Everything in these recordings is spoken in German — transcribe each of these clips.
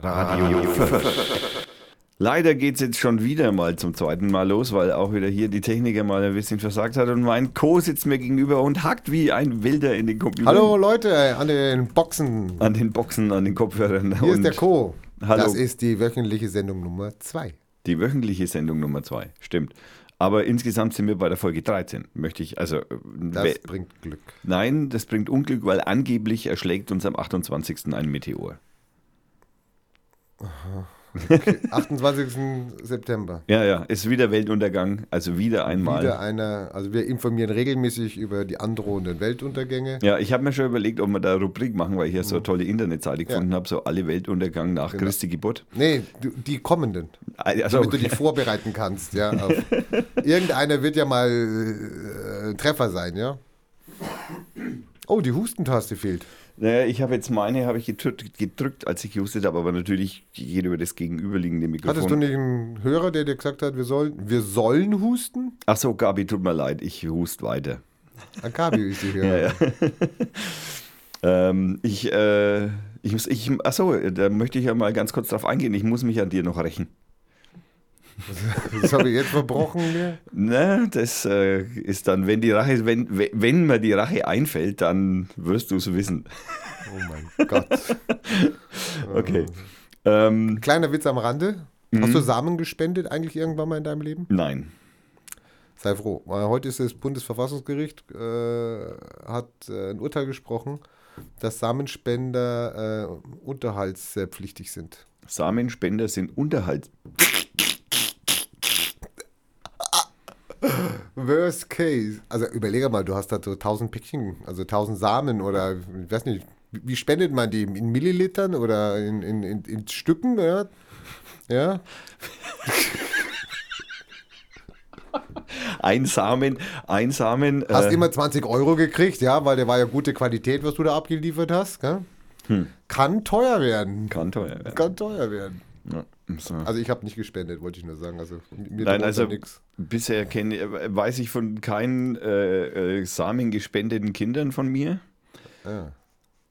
Radio Fürth. Leider geht es jetzt schon wieder mal zum zweiten Mal los, weil auch wieder hier die Techniker mal ein bisschen versagt hat und mein Co. sitzt mir gegenüber und hackt wie ein Wilder in den Computer. Hallo Leute an den Boxen. An den Boxen, an den Kopfhörern. Hier ist der Co. Hallo. Das ist die wöchentliche Sendung Nummer 2. Die wöchentliche Sendung Nummer 2, stimmt. Aber insgesamt sind wir bei der Folge 13, möchte ich, also... Das we- bringt Glück. Nein, das bringt Unglück, weil angeblich erschlägt uns am 28. ein Meteor. 28. September. Ja, ja, ist wieder Weltuntergang, also wieder einmal. Wieder einer, also wir informieren regelmäßig über die androhenden Weltuntergänge. Ja, ich habe mir schon überlegt, ob wir da eine Rubrik machen, weil ich ja so Mhm. eine tolle Internetseite gefunden habe, so alle Weltuntergang nach Christi Geburt. Nee, die kommenden. Also, Damit du dich vorbereiten kannst, ja. Irgendeiner wird ja mal äh, Treffer sein, ja. Oh, die Hustentaste fehlt. Naja, ich habe jetzt meine, habe ich gedrückt, gedrückt, als ich gehustet habe, aber natürlich geht über das gegenüberliegende Mikrofon. Hattest du nicht einen Hörer, der dir gesagt hat, wir sollen, wir sollen husten? Ach so, Gabi, tut mir leid, ich hust weiter. Akabi ist die Hörer. Ähm, ich, äh, ich muss, ich, ach so, da möchte ich ja mal ganz kurz drauf eingehen. Ich muss mich an dir noch rächen. Das habe ich jetzt verbrochen mir. Ne, das äh, ist dann, wenn die Rache, wenn, wenn- mir die Rache einfällt, dann wirst du es wissen. Oh mein Gott. Okay. Ähm, Kleiner Witz am Rande. Hast du Samen gespendet eigentlich irgendwann mal in deinem Leben? nein. Sei froh. Heute ist das Bundesverfassungsgericht, äh, hat äh, ein Urteil gesprochen, dass Samenspender äh, unterhaltspflichtig sind. Samenspender sind Unterhalt. Worst case. Also überlege mal, du hast da so 1000 Päckchen, also 1000 Samen oder ich weiß nicht, wie spendet man die? In Millilitern oder in, in, in, in Stücken? Oder? Ja. Ein Samen, ein Samen. Hast äh, immer 20 Euro gekriegt, ja, weil der war ja gute Qualität, was du da abgeliefert hast. Gell? Kann teuer werden. kann teuer werden. Kann teuer werden. Ja, so. Also ich habe nicht gespendet, wollte ich nur sagen. Also mir Nein, also nix. bisher kenne, äh, weiß ich von keinen äh, äh, samengespendeten Kindern von mir. Ja,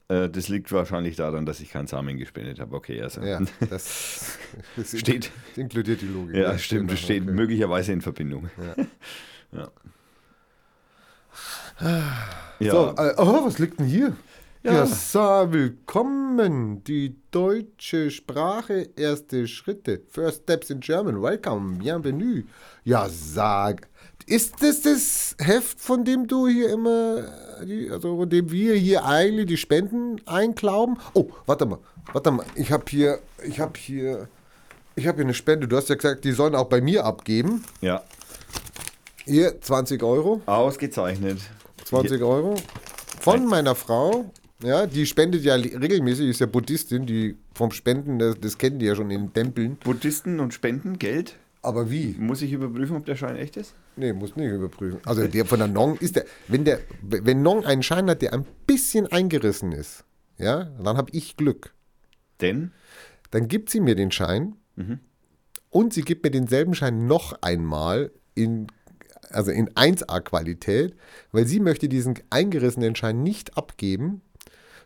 Äh, das liegt wahrscheinlich daran, dass ich keinen Samen gespendet habe. Okay, also. ja das, das Steht. Das inkludiert die Logik. Ja, stimmt, genau, das steht okay. möglicherweise in Verbindung. Ja. Ja. So, äh, oh, was liegt denn hier? Ja. Ja, willkommen. Die deutsche Sprache, erste Schritte. First Steps in German. Welcome, bienvenue. Ja, sag. Ist das das Heft, von dem du hier immer, also von dem wir hier eigentlich die Spenden einklauben? Oh, warte mal, warte mal. Ich habe hier, ich habe hier, ich habe hier eine Spende. Du hast ja gesagt, die sollen auch bei mir abgeben. ja, Hier, 20 Euro. ausgezeichnet. 20 Euro von meiner Frau. Ja, die spendet ja regelmäßig, ist ja Buddhistin, die vom Spenden, das, das kennen die ja schon in den Tempeln. Buddhisten und Spenden, Geld. Aber wie? Muss ich überprüfen, ob der Schein echt ist? Nee, muss nicht überprüfen. Also der von der Nong ist der, wenn der, wenn Nong einen Schein hat, der ein bisschen eingerissen ist, ja, dann habe ich Glück. Denn, Dann gibt sie mir den Schein und sie gibt mir denselben Schein noch einmal in, also in 1A-Qualität, weil sie möchte diesen eingerissenen Schein nicht abgeben.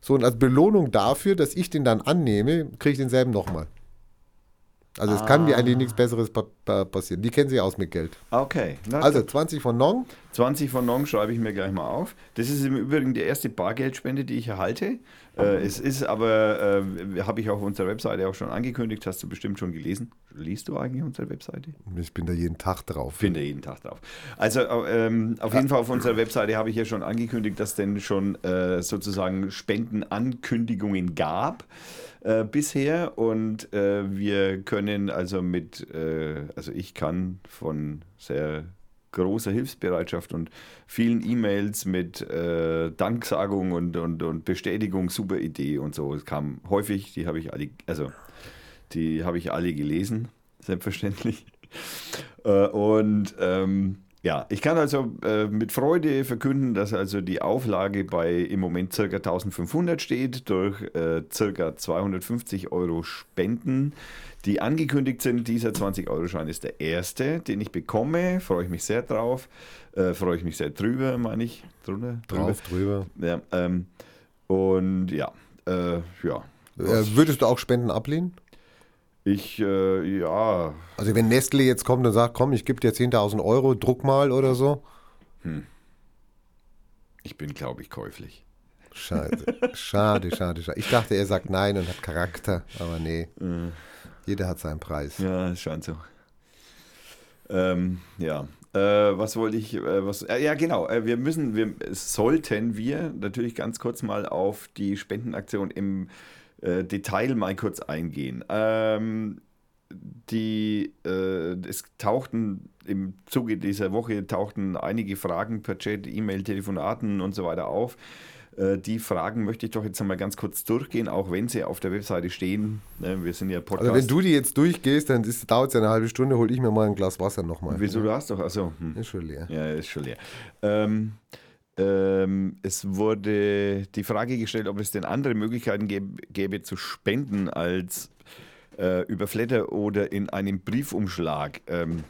So, und als Belohnung dafür, dass ich den dann annehme, kriege ich denselben nochmal. Also es kann mir eigentlich nichts Besseres pa pa passieren. Die kennen sich aus mit Geld. okay. Na, Also 20 von Nong. 20 von Nong schreibe ich mir gleich mal auf. Das ist im Übrigen die erste Bargeldspende, die ich erhalte. Äh, es ist aber, äh, habe ich auf unserer Webseite auch schon angekündigt, hast du bestimmt schon gelesen. Liest du eigentlich unsere Webseite? Ich bin da jeden Tag drauf. Finde jeden Tag drauf. Also ähm, auf jeden Fall auf unserer Webseite habe ich ja schon angekündigt, dass denn schon äh, sozusagen Spendenankündigungen gab äh, bisher und äh, wir können also mit, äh, also ich kann von sehr großer Hilfsbereitschaft und vielen E-Mails mit äh, Danksagung und, und, und Bestätigung, super Idee und so. Es kam häufig, die habe ich alle, also die habe ich alle gelesen, selbstverständlich. Äh, und ähm, ja, ich kann also äh, mit Freude verkünden, dass also die Auflage bei im Moment ca. 1500 steht, durch äh, ca. 250 Euro Spenden, die angekündigt sind. Dieser 20-Euro-Schein ist der erste, den ich bekomme. Freue ich mich sehr drauf. Äh, freue ich mich sehr drüber, meine ich. Drunter? Drauf, drüber. Ja, ähm, und ja, äh, ja. Äh, würdest du auch Spenden ablehnen? Ich, äh, ja, Also wenn Nestle jetzt kommt und sagt, komm, ich gebe dir 10.000 Euro, druck mal oder so. ich bin, glaube ich, käuflich. Schade, schade, schade, schade. Ich dachte, er sagt nein und hat Charakter, aber nee. Jeder hat seinen Preis. Ja, scheint so. Ähm, ja. Äh, was wollte ich, äh, was, äh, ja genau, äh, wir müssen, wir sollten wir natürlich ganz kurz mal auf die Spendenaktion im äh, Detail mal kurz eingehen. Ähm, die, äh, es tauchten im Zuge dieser Woche tauchten einige Fragen per Chat, E-Mail, Telefonaten und so weiter auf. Äh, Die Fragen möchte ich doch jetzt einmal ganz kurz durchgehen, auch wenn sie auf der Webseite stehen. Ne, Wir sind ja Podcast. Also wenn du die jetzt durchgehst, dann dauert es ja eine halbe Stunde, hol ich mir mal ein Glas Wasser nochmal. Wieso du hast doch, also hm. Ist schon leer. Ja, ist schon leer. Ähm, ähm, es wurde die Frage gestellt, ob es denn andere Möglichkeiten gäbe, gäbe zu spenden als äh, über Flatter oder in einem Briefumschlag. Ähm,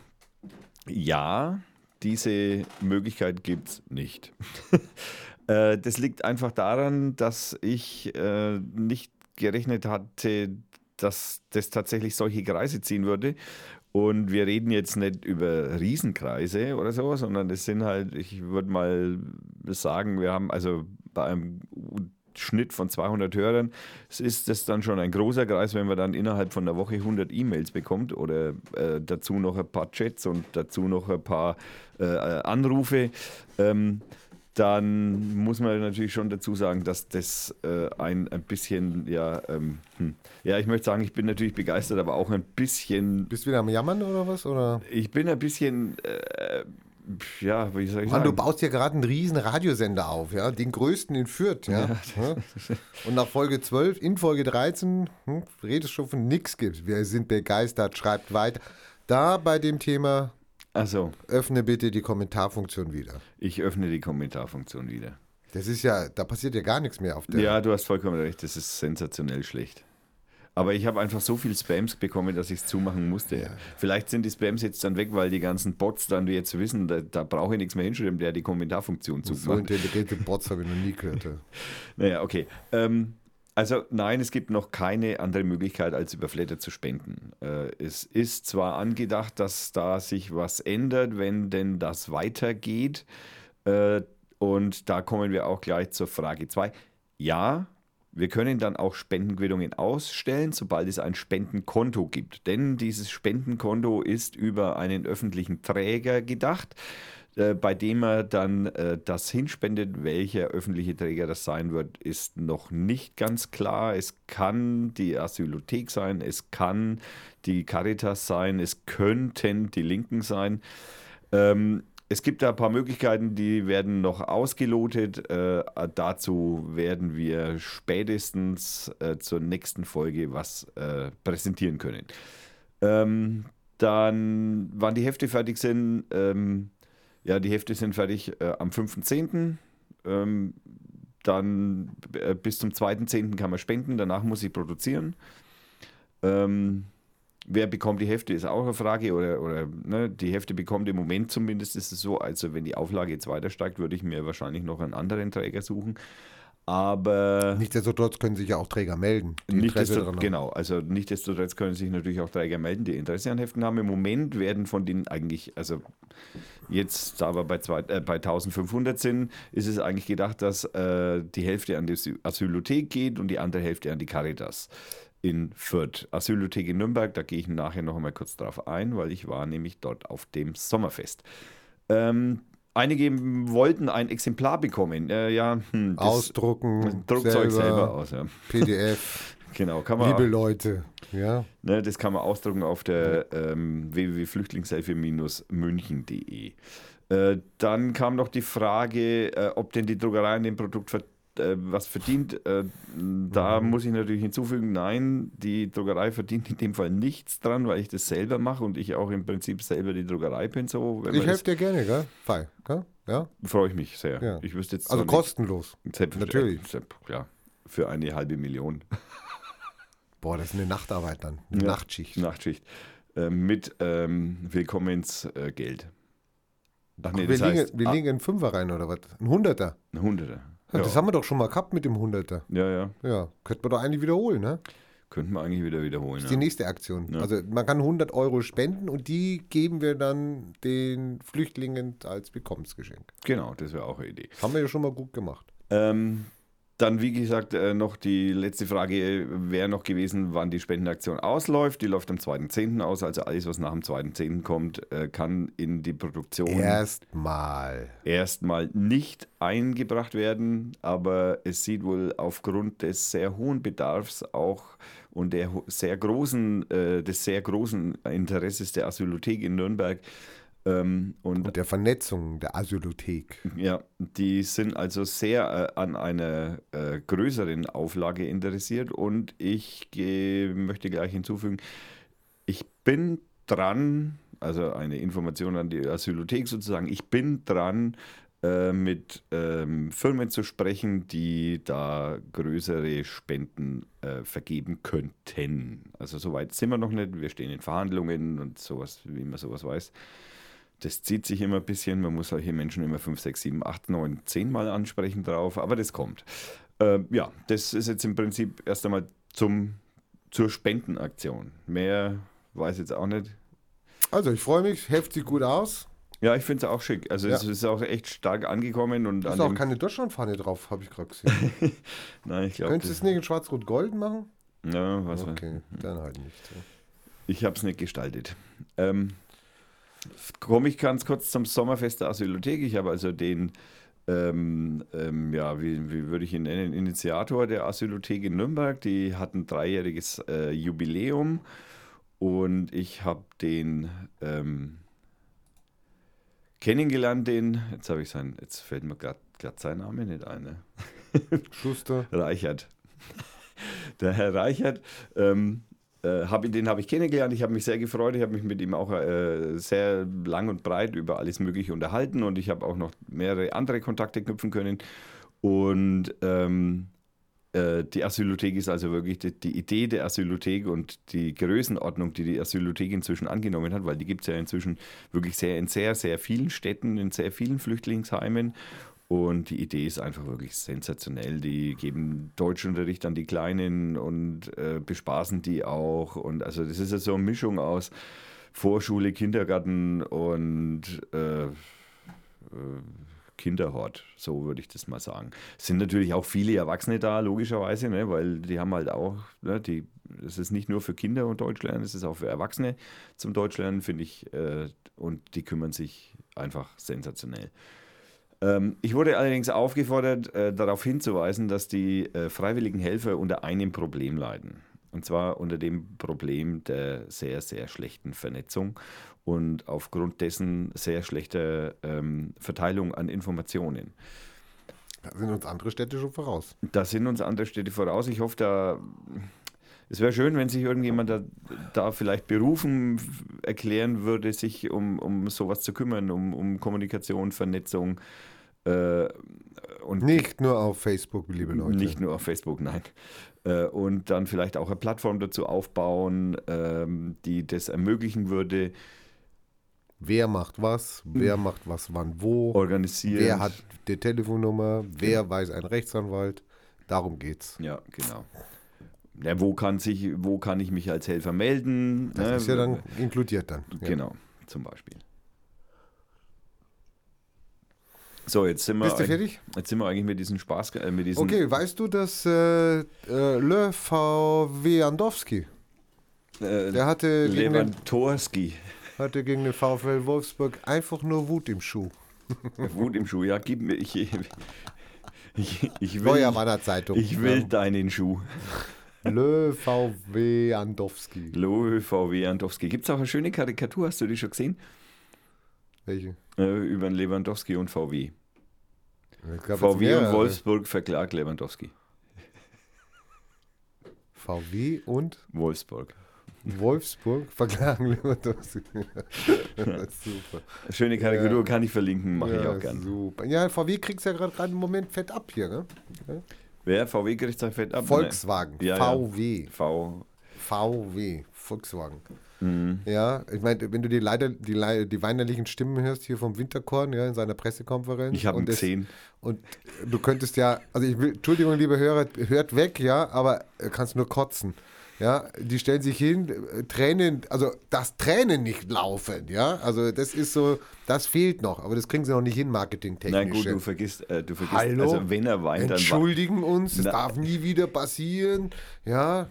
ja, diese Möglichkeit gibt es nicht. äh, das liegt einfach daran, dass ich äh, nicht gerechnet hatte, dass das tatsächlich solche Kreise ziehen würde. Und wir reden jetzt nicht über Riesenkreise oder so, sondern es sind halt, ich würde mal sagen, wir haben also bei einem Schnitt von 200 Hörern, ist das dann schon ein großer Kreis, wenn man dann innerhalb von einer Woche 100 E-Mails bekommt oder äh, dazu noch ein paar Chats und dazu noch ein paar äh, Anrufe. Ähm, dann muss man natürlich schon dazu sagen, dass das äh, ein, ein bisschen, ja, ähm, hm. ja, ich möchte sagen, ich bin natürlich begeistert, aber auch ein bisschen, Bist du wieder am Jammern oder was? Oder? ich bin ein bisschen, äh, ja, wie soll ich Mann, du sagen? baust hier gerade einen riesen Radiosender auf, ja, den größten in Fürth, ja. Ja. Und nach Folge 12, in Folge 13, hm, redest schon von nix gibt. Wir sind begeistert, schreibt weiter. Da bei dem Thema Also, öffne bitte die Kommentarfunktion wieder. ich öffne die Kommentarfunktion wieder. Das ist ja, da passiert ja gar nichts mehr auf der. Ja, du hast vollkommen recht, das ist sensationell schlecht. Aber ich habe einfach so viel Spams bekommen, dass ich es zumachen musste. Vielleicht sind die Spams jetzt dann weg, weil die ganzen Bots dann jetzt wissen, da, da brauche ich nichts mehr hinschreiben, der die Kommentarfunktion so zumacht. intelligente Bots habe ich noch nie gehört. ja. Naja, okay. Ähm, also nein, es gibt noch keine andere Möglichkeit, als über Flatter zu spenden. Äh, es ist zwar angedacht, dass da sich was ändert, wenn denn das weitergeht. Äh, und da kommen wir auch gleich zur Frage 2. Ja, wir können dann auch Spendenquittungen ausstellen, sobald es ein Spendenkonto gibt. Denn dieses Spendenkonto ist über einen öffentlichen Träger gedacht, äh, bei dem er dann äh, das hinspendet. Welcher öffentliche Träger das sein wird, ist noch nicht ganz klar. Es kann die Asylothek sein, es kann die Caritas sein, es könnten die Linken sein. Ähm, es gibt da ein paar Möglichkeiten, die werden noch ausgelotet. Äh, dazu werden wir spätestens äh, zur nächsten Folge was äh, präsentieren können. Ähm, dann, wann die Hefte fertig sind, ähm, ja, die Hefte sind fertig äh, am 5.10. Ähm, dann äh, bis zum 2.10. kann man spenden, danach muss ich produzieren. Ähm, wer bekommt die Hefte, ist auch eine Frage. Oder, oder ne, die Hefte bekommt im Moment zumindest ist es so. Also, wenn die Auflage jetzt weiter steigt, würde ich mir wahrscheinlich noch einen anderen Träger suchen. Aber Nichtsdestotrotz können sich ja auch Träger melden. die Interesse Nichtsdestotrotz, daran haben. genau, also nichtsdestotrotz können sich natürlich auch Träger melden, die Interesse an Heften haben. Im Moment werden von denen eigentlich, also jetzt, da wir bei, zwei, äh, bei 1500 sind, ist es eigentlich gedacht, dass äh, die Hälfte an die Asy- Asylothek geht und die andere Hälfte an die Caritas in Fürth. Asylothek in Nürnberg, da gehe ich nachher noch einmal kurz drauf ein, weil ich war nämlich dort auf dem Sommerfest. Ähm, einige wollten ein Exemplar bekommen. Äh, ja, hm, Ausdrucken, Druckzeug selber, selber aus. Ja. PDF, Genau, kann man, liebe Leute. Ja, ne, das kann man ausdrucken auf der ähm, www.flüchtlingshilfe-münchen.de. Äh, dann kam noch die Frage, äh, ob denn die Druckerei an dem Produkt ver äh, was verdient. Äh, da muss ich natürlich hinzufügen, nein, die Druckerei verdient in dem Fall nichts dran, weil ich das selber mache und ich auch im Prinzip selber die Druckerei bin. So, ich helfe dir gerne, gell? Fei, gell? Ja, freue ich mich sehr. Ja. Ich wüsste jetzt also kostenlos. nicht, selbstverständlich, Ja, für eine halbe Million. Boah, das ist eine Nachtarbeit dann. Eine Ja. Nachtschicht. Nachtschicht. Äh, mit ähm, Willkommensgeld. Ach nee, wir, das heißt, legen, wir ah, legen einen Fünfer rein oder was? Ein Hunderter. ein Hunderter. Ja, Ja. Das haben wir doch schon mal gehabt mit dem Hunderter. ja, ja. Ja, könnte man doch eigentlich wiederholen, ne? könnten wir eigentlich wieder wiederholen. Das ist ja. die nächste Aktion. Also man kann 100 Euro spenden und die geben wir dann den Flüchtlingen als Willkommensgeschenk. Genau, das wäre auch eine Idee. Haben wir ja schon mal gut gemacht. Ähm, dann, wie gesagt, äh, noch die letzte Frage wäre noch gewesen, wann die Spendenaktion ausläuft. Die läuft am 2.10. aus, also alles, was nach dem 2.10. kommt, äh, kann in die Produktion Erstmal. erstmal nicht eingebracht werden, aber es sieht wohl aufgrund des sehr hohen Bedarfs auch und der sehr großen, äh, des sehr großen Interesses der Asylothek in Nürnberg ähm, und Und der Vernetzung der Asylothek. ja, die sind also sehr äh, an einer äh, größeren Auflage interessiert und ich geh, möchte gleich hinzufügen, ich bin dran, also eine Information an die Asylothek sozusagen, ich bin dran, äh, mit ähm, Firmen zu sprechen, die da größere Spenden äh, vergeben könnten. Also soweit sind wir noch nicht, wir stehen in Verhandlungen und sowas, wie man sowas weiß. Das zieht sich immer ein bisschen. Man muss solche Menschen immer 5, 6, 7, 8, 9, 10 Mal ansprechen drauf, aber das kommt. Äh, ja, das ist jetzt im Prinzip erst einmal zum, zur Spendenaktion. Mehr weiß jetzt auch nicht. Also ich freue mich, heft sich gut aus. Ja, ich finde es auch schick. Also Ja. es ist auch echt stark angekommen und Ist an auch keine Deutschlandfahne drauf, habe ich gerade gesehen. Nein, ich glaube, Könntest du es nicht in Schwarz-Rot-Gold machen? ja, was Okay, dann halt nicht. ja. Ich habe es nicht gestaltet. Ähm, Komme ich ganz kurz zum Sommerfest der Asylothek. Ich habe also den, ähm, ähm, ja, wie, wie würde ich ihn nennen, Initiator der Asylothek in Nürnberg. Die hatten dreijähriges äh, Jubiläum und ich habe den ähm, kennengelernt, den, jetzt habe ich sein, jetzt fällt mir gerade sein Name nicht ein. Ne? Schuster. Reichert. Der Herr Reichert, ähm, äh, hab, den habe ich kennengelernt. Ich habe mich sehr gefreut. Ich habe mich mit ihm auch äh, sehr lang und breit über alles Mögliche unterhalten und ich habe auch noch mehrere andere Kontakte knüpfen können. Und ähm, äh, die Asylothek ist also wirklich die, die Idee der Asylothek und die Größenordnung, die die Asylothek inzwischen angenommen hat, weil die gibt es ja inzwischen wirklich sehr in sehr, sehr vielen Städten, in sehr vielen Flüchtlingsheimen. Und die Idee ist einfach wirklich sensationell. Die geben Deutschunterricht an die Kleinen und äh, bespaßen die auch. Und also das ist ja so eine Mischung aus Vorschule, Kindergarten und äh, äh, Kinderhort, so würde ich das mal sagen. Es sind natürlich auch viele Erwachsene da, logischerweise, ne, weil die haben halt auch, ne, die, es ist nicht nur für Kinder und Deutschlernen, es ist auch für Erwachsene zum Deutschlernen, finde ich, äh, und die kümmern sich einfach sensationell. Ähm, ich wurde allerdings aufgefordert, äh, darauf hinzuweisen, dass die äh, freiwilligen Helfer unter einem Problem leiden. Und zwar unter dem Problem der sehr, sehr schlechten Vernetzung und aufgrund dessen sehr schlechter ähm, Verteilung an Informationen. Da sind uns andere Städte schon voraus. Da sind uns andere Städte voraus. Ich hoffe, da. Es wäre schön, wenn sich irgendjemand da, da vielleicht berufen erklären würde, sich um, um sowas zu kümmern, um, um Kommunikation, Vernetzung äh, und Nicht nur auf Facebook, liebe Leute. nicht nur auf Facebook, nein. Äh, und dann vielleicht auch eine Plattform dazu aufbauen, ähm, die das ermöglichen würde, Wer macht was, wer macht was wann wo, organisieren. wer hat die Telefonnummer, wer weiß einen Rechtsanwalt. Darum geht's. Ja, genau. Ja, wo, kann sich, wo kann ich mich als Helfer melden? Das ne? ist ja dann inkludiert dann. Ja. Genau, zum Beispiel. So, jetzt sind wir, Bist du fertig? jetzt sind wir eigentlich mit diesem Spaß, äh, mit diesen, Okay, weißt du, dass äh, äh, Le VW Andowski, äh, der hatte gegen, den, Lewandowski, hatte gegen den VfL Wolfsburg einfach nur Wut im Schuh. Wut im Schuh, ja, gib mir, ich, ich, ich will, Feuerwanner Zeitung. ich will deinen Schuh. Le VW Andowski. Lohe VW Andowski. Gibt es auch eine schöne Karikatur, hast du die schon gesehen? Welche? Äh, über Lewandowski und VW. Ich glaub, VW und. Wolfsburg verklagt Lewandowski. VW und Wolfsburg. Wolfsburg verklagen Lewandowski. super. Schöne Karikatur, Ja. kann ich verlinken, mache ich ja, auch gern. Super. Ja, VW kriegt ja gerade im Moment fett ab hier, ne? Wer? VW kriegt sein Fett ab? Volkswagen. Ja, ja. VW. Ne? V. VW. Volkswagen. Mhm. Ja, ich meine, wenn du die leider die, die weinerlichen Stimmen hörst hier vom Winterkorn, ja, in seiner Pressekonferenz. Ich habe ihn und es- gesehen. Und du könntest ja, also ich will, Entschuldigung, liebe Hörer, hört weg, ja, aber du kannst nur kotzen. Ja, die stellen sich hin, Tränen, also dass Tränen nicht laufen, ja, also das ist so, das fehlt noch, aber das kriegen sie noch nicht hin, marketingtechnisch. Nein, gut, du vergisst, äh, du vergisst, Hallo? also wenn er weint, dann wa- entschuldigen uns, das Na- darf nie wieder passieren. Ja,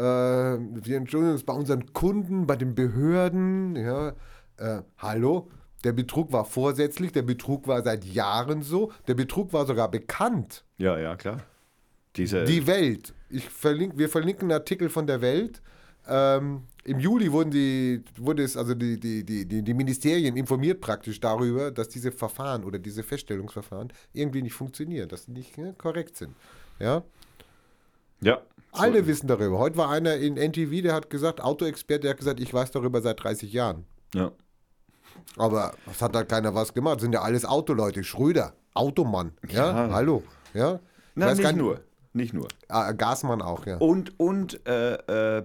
wir entschuldigen uns bei unseren Kunden, bei den Behörden. Ja, äh, hallo, der Betrug war vorsätzlich, der Betrug war seit Jahren so, der Betrug war sogar bekannt. Ja, ja, klar. Diese, Die Welt. Ich verlink, wir verlinken einen Artikel von der Welt. Ähm, Im Juli wurden die, wurde es, also die, die, die, die, Ministerien informiert praktisch darüber, dass diese Verfahren oder diese Feststellungsverfahren irgendwie nicht funktionieren, dass sie nicht ja, korrekt sind. Ja? ja. Alle wissen darüber. Heute war einer in NTV, der hat gesagt, Autoexperte, der hat gesagt, ich weiß darüber seit 30 Jahren. Ja. Aber es hat da keiner was gemacht. Das sind ja alles Autoleute. Schröder, Automann. Ja, Ja. hallo. Ja. Gar nicht nur. Nicht nur. Ah, Gasmann auch, ja. Und, und äh, äh,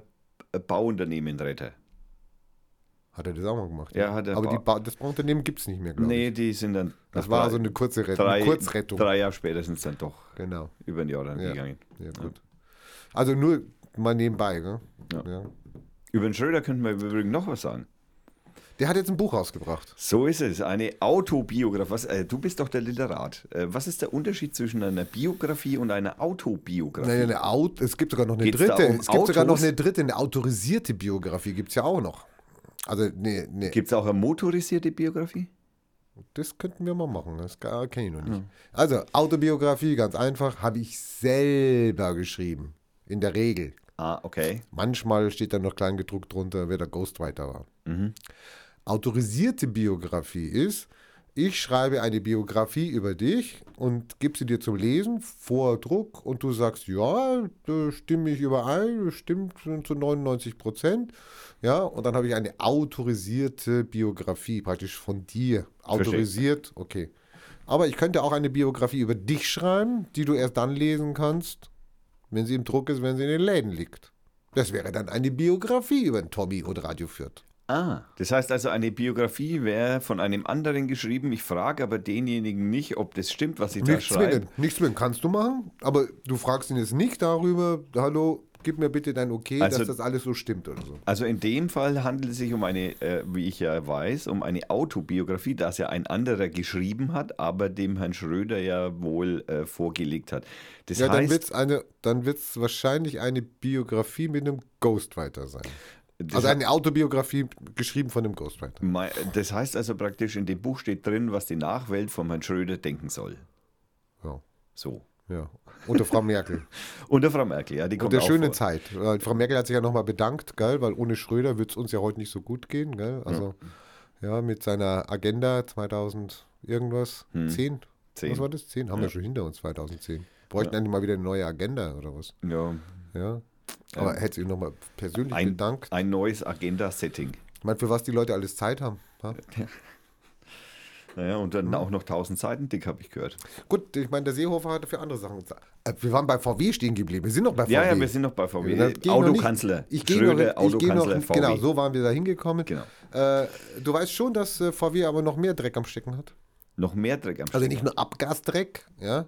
Bauunternehmen retten. Hat er das auch mal gemacht? Ja, hat er Aber ba- das Bauunternehmen gibt es nicht mehr, glaube Nee, ich. die sind dann. Das war drei- so eine kurze Rettung. drei, eine Kurzrettung. Drei Jahre später sind es dann doch Genau. über ein Jahr dann Ja. gegangen. Ja, gut. Also nur mal nebenbei, ne? Ja. Ja. Über den Schröder könnten wir übrigens noch was sagen. Der hat jetzt ein Buch rausgebracht. So ist es. Eine Autobiografie. Was, äh, du bist doch der Literat. Äh, was ist der Unterschied zwischen einer Biografie und einer Autobiografie? Nein, eine Auto, es gibt sogar noch eine Geht's dritte. um es gibt sogar noch Autos? eine dritte, eine autorisierte Biografie gibt es ja auch noch. Also, nee, nee. Gibt es auch eine motorisierte Biografie? Das könnten wir mal machen. Das kenne ich noch Hm. nicht. Also, Autobiografie, ganz einfach, habe ich selber geschrieben. In der Regel. Ah, okay. Manchmal steht da noch klein gedruckt drunter, wer der Ghostwriter war. Mhm. Autorisierte Biografie ist, ich schreibe eine Biografie über dich und gebe sie dir zum Lesen vor Druck und du sagst, ja, da stimme ich überein, das stimmt zu 99 Prozent. Ja, und dann habe ich eine autorisierte Biografie, praktisch von dir. Autorisiert, okay. Aber ich könnte auch eine Biografie über dich schreiben, die du erst dann lesen kannst, wenn sie im Druck ist, wenn sie in den Läden liegt. Das wäre dann eine Biografie über den Tommy und Radio Fürth. Ah, das heißt also, eine Biografie wäre von einem anderen geschrieben. Ich frage aber denjenigen nicht, ob das stimmt, was ich da Nichts schreibe. zwingend. Nichts zwingend kannst du machen, aber du fragst ihn jetzt nicht darüber, hallo, gib mir bitte dein Okay, Also- dass das alles so stimmt oder so. Also in dem Fall handelt es sich um eine, äh, wie ich ja weiß, um eine Autobiografie, das ja ein anderer geschrieben hat, aber dem Herrn Schröder ja wohl äh, vorgelegt hat. Das ja, dann heißt, wird es eine, dann wahrscheinlich eine Biografie mit einem Ghostwriter sein. das, Also eine Autobiografie geschrieben von einem Ghostwriter. das heißt also praktisch, in dem Buch steht drin, was die Nachwelt vom Herrn Schröder denken soll. Ja, So. Ja. Unter Frau Merkel. Und der Frau Merkel, ja, die Und kommt der auch schöne vor. Zeit. Frau Merkel hat sich ja nochmal bedankt, gell, weil ohne Schröder wird es uns ja heute nicht so gut gehen. Gell? Also, ja. mit seiner Agenda 2000 irgendwas, 10? Hm. Zehn. Was war das? 10? Haben wir schon hinter uns 2010. Bräuchten eigentlich mal wieder eine neue Agenda oder was? Ja, Ja. Aber hätte sie nochmal persönlich ein, bedankt. ein neues Agenda-Setting. Ich meine, für was die Leute alles Zeit haben. Ja? Naja, und dann auch noch 1000 Seiten dick, habe ich gehört. Gut, ich meine, der Seehofer hatte für andere Sachen. Äh, Wir waren bei VW stehen geblieben. Wir sind noch bei VW. Ja, ja, wir sind noch bei VW. Nicht- Autokanzler. Ich gehe noch, ich geh noch Autokanzler, VW. Genau, so waren wir da hingekommen. Genau. Äh, du weißt schon, dass äh, VW aber noch mehr Dreck am Stecken hat. Noch mehr Dreck am Also Stecken. nicht nur Abgasdreck, ja.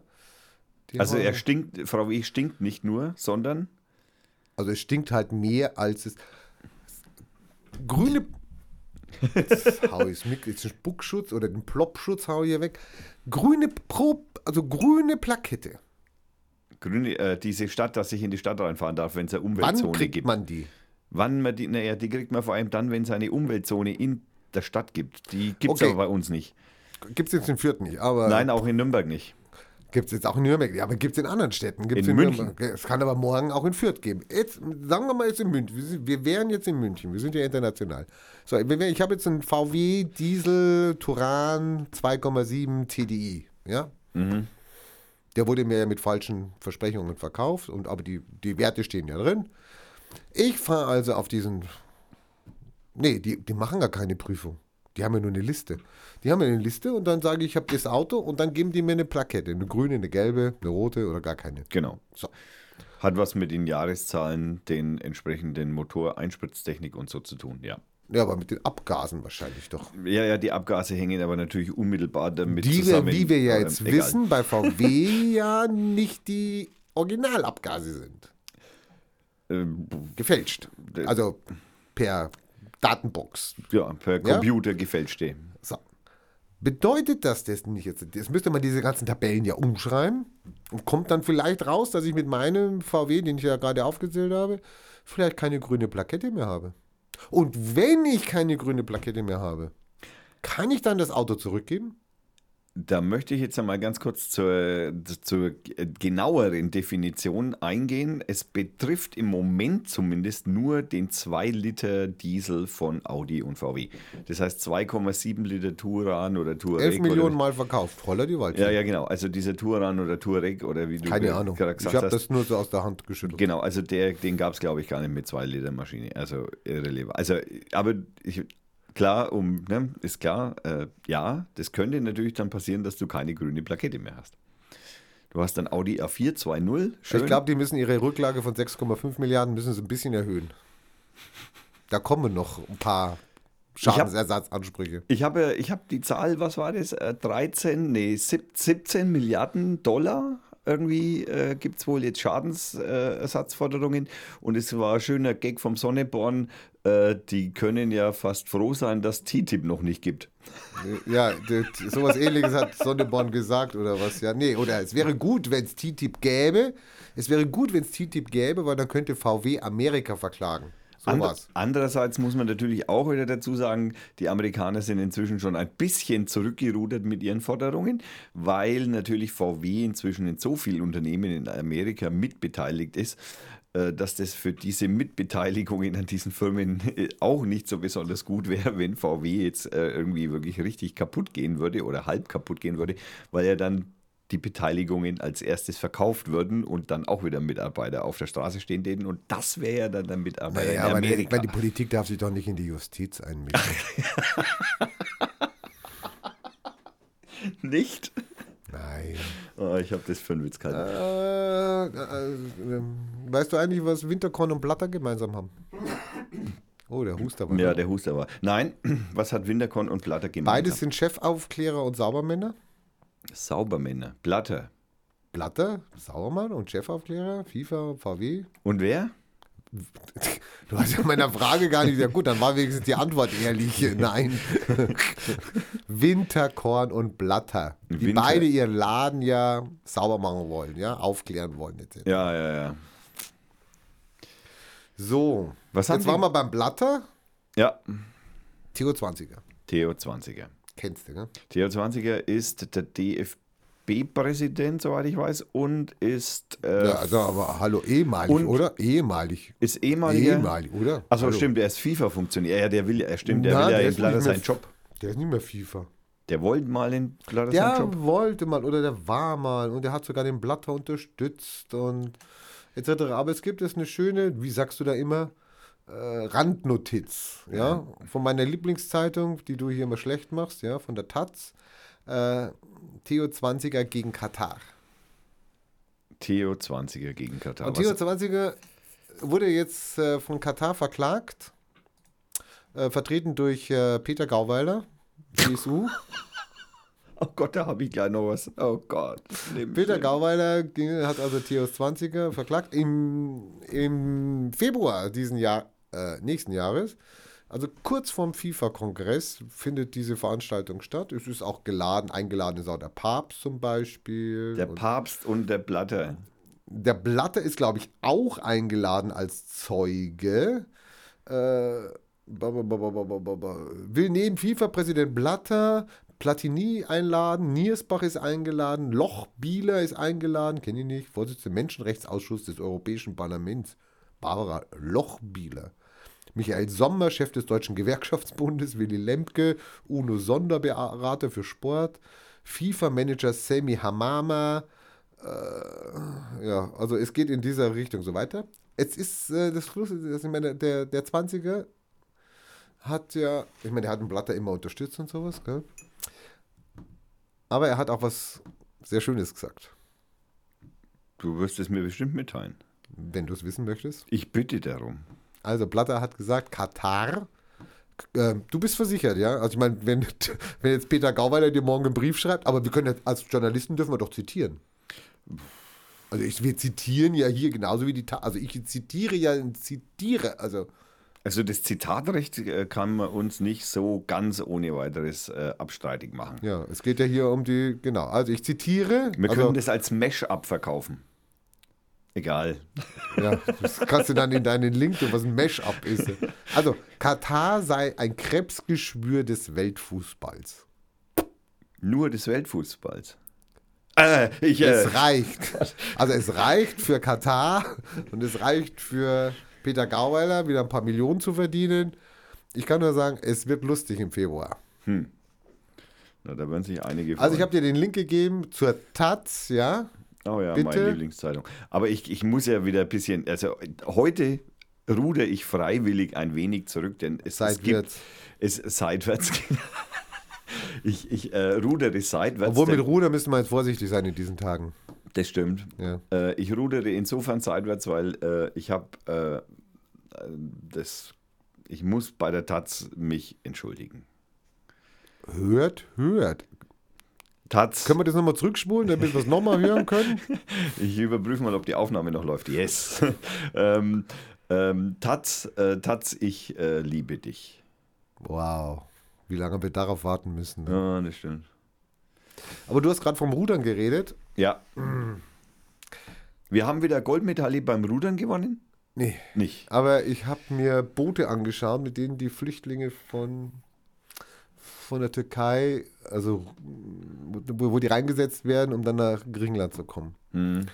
Die Also er stinkt, VW stinkt nicht nur, sondern also es stinkt halt mehr als es. Grüne. Jetzt hau ich mit, jetzt den Spuckschutz oder den Plopschutz hau ich hier weg. Grüne Pro, also grüne Plakette. grüne, äh, diese Stadt, dass ich in die Stadt reinfahren darf, wenn es eine Wann Umweltzone kriegt gibt. man die? Wann man die, naja, die kriegt man vor allem dann, wenn es eine Umweltzone in der Stadt gibt. Die gibt es Okay. aber bei uns nicht. Gibt es jetzt in Fürth nicht, aber Nein, auch in Nürnberg nicht. Gibt es jetzt auch in Nürnberg. Ja, aber gibt es in anderen Städten. Gibt's In München. Nürnberg. Es kann aber morgen auch in Fürth geben. Jetzt, sagen wir mal jetzt in München. Wir, sind, wir wären jetzt in München. Wir sind ja international. So, ich habe jetzt einen VW Diesel Turan 2,7 TDI. Ja? Mhm. Der wurde mir ja mit falschen Versprechungen verkauft, und, aber die, die Werte stehen ja drin. Ich fahre also auf diesen. Nee, die, die machen gar keine Prüfung. Die haben ja nur eine Liste. Die haben ja eine Liste und dann sage ich, ich habe das Auto und dann geben die mir eine Plakette. Eine grüne, eine gelbe, eine rote oder gar keine. Genau. So. Hat was mit den Jahreszahlen, den entsprechenden Motoreinspritztechnik und so zu tun, ja. Ja, aber mit den Abgasen wahrscheinlich doch. Ja, ja, die Abgase hängen aber natürlich unmittelbar damit Die wir, zusammen. wie wir ja ähm, jetzt egal. wissen, bei VW ja nicht die Originalabgase sind. Ähm, Gefälscht. Also per Datenbox. ja, per Ja? Computer gefälschte. So. Bedeutet das das nicht jetzt? Jetzt müsste man diese ganzen Tabellen ja umschreiben und kommt dann vielleicht raus, dass ich mit meinem VW, den ich ja gerade aufgezählt habe, vielleicht keine grüne Plakette mehr habe. Und wenn ich keine grüne Plakette mehr habe, kann ich dann das Auto zurückgeben? Da möchte ich jetzt einmal ganz kurz zur, zur genaueren Definition eingehen. Es betrifft im Moment zumindest nur den 2 Liter Diesel von Audi und VW. Das heißt 2,7 Liter Touran oder Touareg. 11 Millionen Mal verkauft. Holla die Waldfee. Ja, ja, genau. Also dieser Touran oder Touareg oder wie du Keine Ahnung. gesagt Ich habe hast. das nur so aus der Hand geschüttelt. Genau, also der, den gab es, glaube ich, gar nicht mit 2 Liter Maschine. Also irrelevant. Also, aber ich, klar, um, ne, ist klar, äh, ja, das könnte natürlich dann passieren, dass du keine grüne Plakette mehr hast. Du hast dann Audi A4 2.0, schön. Ich glaube, die müssen ihre Rücklage von 6,5 Milliarden müssen sie ein bisschen erhöhen. Da kommen noch ein paar Schadensersatzansprüche. Ich habe, ich habe die Zahl, was war das? Äh, 13, nee, sieb- 17 Milliarden Dollar irgendwie äh, gibt es wohl jetzt Schadensersatzforderungen. Und es war ein schöner Gag vom Sonneborn. Äh, die können ja fast froh sein, dass TTIP noch nicht gibt. Ja, sowas ähnliches hat Sonneborn gesagt oder was, ja. Nee, oder es wäre gut, wenn es TTIP gäbe. Es wäre gut, wenn es TTIP gäbe, weil dann könnte VW Amerika verklagen. Ander-. Andererseits muss man natürlich auch wieder dazu sagen, die Amerikaner sind inzwischen schon ein bisschen zurückgerudert mit ihren Forderungen, weil natürlich VW inzwischen in so vielen Unternehmen in Amerika mitbeteiligt ist, dass das für diese Mitbeteiligungen an diesen Firmen äh, auch nicht so besonders gut wäre, wenn VW jetzt äh, irgendwie wirklich richtig kaputt gehen würde oder halb kaputt gehen würde, weil ja dann die Beteiligungen als erstes verkauft würden und dann auch wieder Mitarbeiter auf der Straße stehen täten und das wäre ja dann der Mitarbeiter Naja, in aber die, Amerika. weil die Politik darf sich doch nicht in die Justiz einmischen. Nicht? Nein. Oh, ich habe das für einen Witz gehalten. Äh, äh, äh, weißt du eigentlich, was Winterkorn und Blatter gemeinsam haben? Oh, der Huster war. Ja, der Huster war. Nein, was hat Winterkorn und Blatter gemeinsam? Beides sind Chefaufklärer und Saubermänner. Saubermänner. Blatter. Blatter, Sauermann und Chefaufklärer, FIFA, VW. Und wer? Du hast ja meiner Frage gar nicht. Ja gut, dann war wenigstens die Antwort ehrlich. Nein. Winterkorn und Blatter. Die Winter- beide ihren Laden ja sauber machen wollen, ja, aufklären wollen. Etc. Ja, ja, ja. So, Was jetzt waren wir beim Blatter. Ja, Theo 20er. Theo 20er. Kennst du, ne? Theo 20er ist der DFB-Präsident, soweit ich weiß, und ist, äh, Ja, also, aber hallo, ehemalig, oder? Ehemalig. ist ehemaliger. Ehemalig, oder? Achso, stimmt, er ist FIFA-Funktionär. Ja, der will, er stimmt, der Na, will ja der in mehr seinen Job. Der ist nicht mehr FIFA. Der wollte mal in Blatter seinen Der Job. wollte mal oder der war mal und der hat sogar den Blatter unterstützt und etc. Aber es gibt jetzt eine schöne, wie sagst du da immer, äh, Randnotiz, ja, von meiner Lieblingszeitung, die du hier immer schlecht machst, ja, von der Taz. Äh, Theo 20er gegen Katar. Theo 20er gegen Katar. Und Theo 20er wurde jetzt äh, von Katar verklagt, äh, vertreten durch äh, Peter Gauweiler, CSU. Oh Gott, da habe ich gleich noch was. Oh Gott. Peter. Gauweiler ging, hat also Theos 20er verklagt im, im Februar diesen Jahr, äh, nächsten Jahres. Also kurz vorm FIFA-Kongress findet diese Veranstaltung statt. Es ist auch geladen, eingeladen ist auch der Papst zum Beispiel. Der und Papst und der Blatter. Der Blatter ist, glaube ich, auch eingeladen als Zeuge. Äh, will neben FIFA-Präsident Blatter Platini einladen, Niersbach ist eingeladen, Loch Bieler ist eingeladen, kenne ich nicht, Vorsitzende Menschenrechtsausschuss des Europäischen Parlaments, Barbara Lochbieler. Michael Sommer, Chef des Deutschen Gewerkschaftsbundes, Willy Lemke, UNO Sonderberater für Sport, FIFA-Manager Semi Hamama, ja, also es geht in dieser Richtung so weiter. Es ist äh, das Schluss, dass ich meine, der, der 20er hat ja, ich meine, der hat den Blatter immer unterstützt und sowas, gell? Aber er hat auch was sehr Schönes gesagt, Du wirst es mir bestimmt mitteilen. wenn du es wissen möchtest. Ich bitte darum. Also Blatter hat gesagt, Katar, äh, du bist versichert, ja? Also ich meine, wenn, wenn jetzt Peter Gauweiler dir morgen einen Brief schreibt, aber wir können ja, als Journalisten dürfen wir doch zitieren. Also ich, wir zitieren ja hier genauso wie die, Ta also ich zitiere ja, zitiere, also Also das Zitatrecht äh, kann man uns nicht so ganz ohne weiteres äh, abstreitig machen. ja, es geht ja hier um die, genau, also ich zitiere. Wir also, können das als Mesh-Up verkaufen. Egal. Ja, das kannst du dann in deinen Link tun, was ein Mesh-Up ist. Also, Katar sei ein Krebsgeschwür des Weltfußballs. Nur des Weltfußballs. Äh, ich, äh, Es reicht. Also, es reicht für Katar und es reicht für Peter Gauweiler, wieder ein paar Millionen zu verdienen. Ich kann nur sagen, es wird lustig im Februar. na, da werden sich einige Also, ich freuen. habe dir den Link gegeben zur Taz, ja. Oh ja, Bitte? meine Lieblingszeitung. Aber ich, ich muss ja wieder ein bisschen, also heute ruder ich freiwillig ein wenig zurück, denn es, es gibt Seitwärts. es seitwärts. ich ich äh, rudere seitwärts. Obwohl mit Ruder müssen wir jetzt vorsichtig sein in diesen Tagen. das stimmt. Ja. Äh, ich rudere insofern seitwärts, weil äh, ich habe äh, das, ich muss bei der Taz mich entschuldigen. Hört, hört. Taz, Können wir das nochmal zurückspulen, damit wir es nochmal hören können? ich überprüfe mal, ob die Aufnahme noch läuft. Yes. ähm, ähm, Taz, äh, Taz, ich äh, liebe dich. Wow. Wie lange wir darauf warten müssen. Ne? Ja, das stimmt. Aber du hast gerade vom Rudern geredet. Ja. Wir haben wieder Goldmedaille beim Rudern gewonnen? Nee. Nicht. Aber ich habe mir Boote angeschaut, mit denen die Flüchtlinge von, von der Türkei, also wo, wo die reingesetzt werden, um dann nach Griechenland zu kommen. Hm.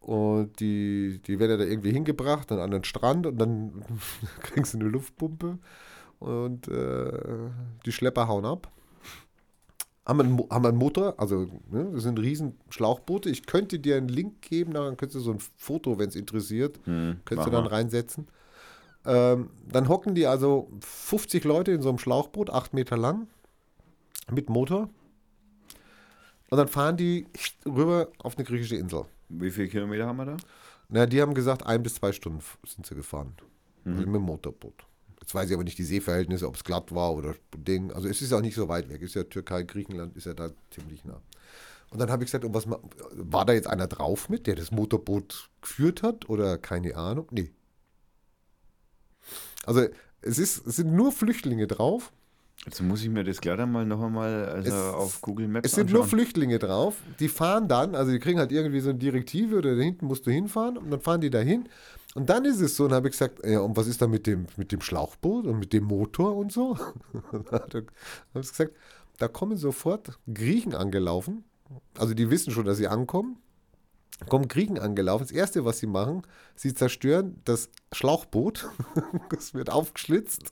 Und die, die werden ja da irgendwie hingebracht an einen Strand und dann kriegen sie eine Luftpumpe und äh, die Schlepper hauen ab. Haben einen, haben einen Motor, also ne, das sind riesen Schlauchboote. Ich könnte dir einen Link geben, dann könntest du so ein Foto, wenn es interessiert, Hm, könntest du dann reinsetzen. Ähm, dann hocken die also 50 Leute in so einem Schlauchboot, 8 Meter lang, mit Motor. Und dann fahren die rüber auf eine griechische Insel. Wie viele Kilometer haben wir da? Na, die haben gesagt, ein bis zwei Stunden sind sie gefahren. Mhm. Also mit dem Motorboot. Jetzt weiß ich aber nicht die Seeverhältnisse, ob es glatt war oder Ding. Also es ist auch nicht so weit weg. Ist ja Türkei, Griechenland, ist ja da ziemlich nah. Und dann habe ich gesagt, und was war da jetzt einer drauf mit, der das Motorboot geführt hat oder keine Ahnung? Nee. Also es, ist, es sind nur Flüchtlinge drauf. Jetzt muss ich mir das gleich einmal noch einmal also Es- auf Google Maps Es sind nur anschauen. Flüchtlinge drauf. Die fahren dann, also die kriegen halt irgendwie so eine Direktive oder da hinten musst du hinfahren und dann fahren die da hin. Und dann ist es so, und habe ich gesagt, ja, und was ist da mit dem, mit dem Schlauchboot und mit dem Motor und so? da habe ich gesagt, da kommen sofort Griechen angelaufen. Also die wissen schon, dass sie ankommen. Kommen Griechen angelaufen. Das Erste, was sie machen, sie zerstören das Schlauchboot. das wird aufgeschlitzt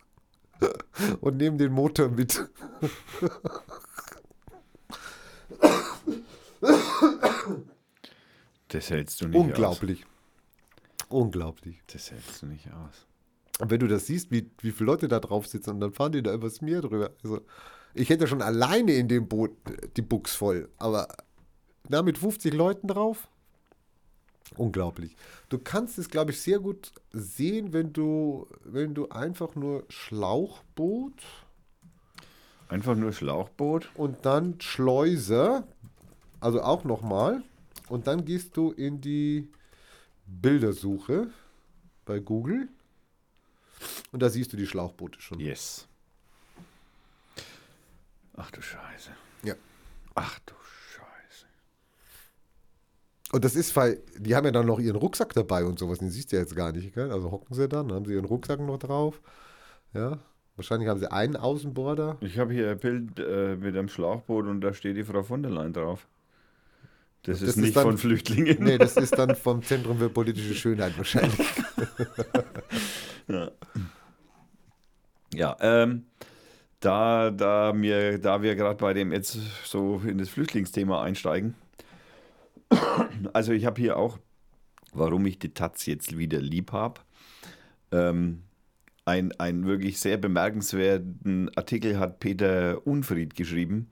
und nehmen den Motor mit. Das hältst du nicht Unglaublich. Unglaublich. aus. Das hältst du nicht aus. Und wenn du das siehst, wie, wie viele Leute da drauf sitzen und dann fahren die da übers Meer drüber. Also, ich hätte schon alleine in dem Boot äh, die Buchs voll, aber da mit 50 Leuten drauf? Unglaublich. Du kannst es, glaube ich, sehr gut sehen, wenn du, wenn du einfach nur Schlauchboot Einfach nur Schlauchboot. und dann Schleuse, also auch nochmal, und dann gehst du in die Bildersuche bei Google und da siehst du die Schlauchboote schon. Yes. Ach du Scheiße. Ja. Ach du Scheiße. Und das ist, weil die haben ja dann noch ihren Rucksack dabei und sowas, den siehst du ja jetzt gar nicht, gell? Also hocken sie dann, haben sie ihren Rucksack noch drauf. Ja. Wahrscheinlich haben sie einen Außenborder. Ich habe hier ein Bild äh, mit einem Schlauchboot und da steht die Frau von der Leyen drauf. Das, Das ist ist nicht dann- von Flüchtlingen. Nee, das ist dann vom Zentrum für politische Schönheit wahrscheinlich. Ja, ähm, da, da, mir, da wir gerade bei dem jetzt so in das Flüchtlingsthema einsteigen. Also ich habe hier auch, warum ich die Taz jetzt wieder lieb habe, ähm, ein, ein wirklich sehr bemerkenswerten Artikel hat Peter Unfried geschrieben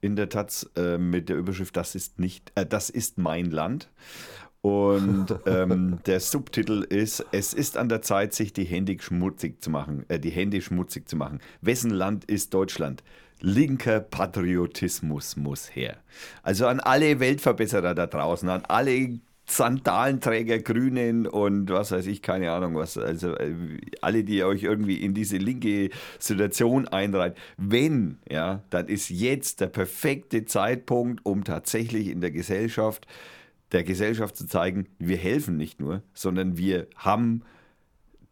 in der Taz äh, mit der Überschrift Das ist nicht, äh, das ist mein Land. Und ähm, der Subtitel ist: Es ist an der Zeit, sich die Hände schmutzig zu machen, äh, die Hände schmutzig zu machen. Wessen Land ist Deutschland? Linker Patriotismus muss her. Also an alle Weltverbesserer da draußen, an alle Sandalenträger Grünen und was weiß ich, keine Ahnung was. Also äh, alle, die euch irgendwie in diese linke Situation einreihen. Wenn, ja, dann ist jetzt der perfekte Zeitpunkt, um tatsächlich in der Gesellschaft, der Gesellschaft zu zeigen, wir helfen nicht nur, sondern wir haben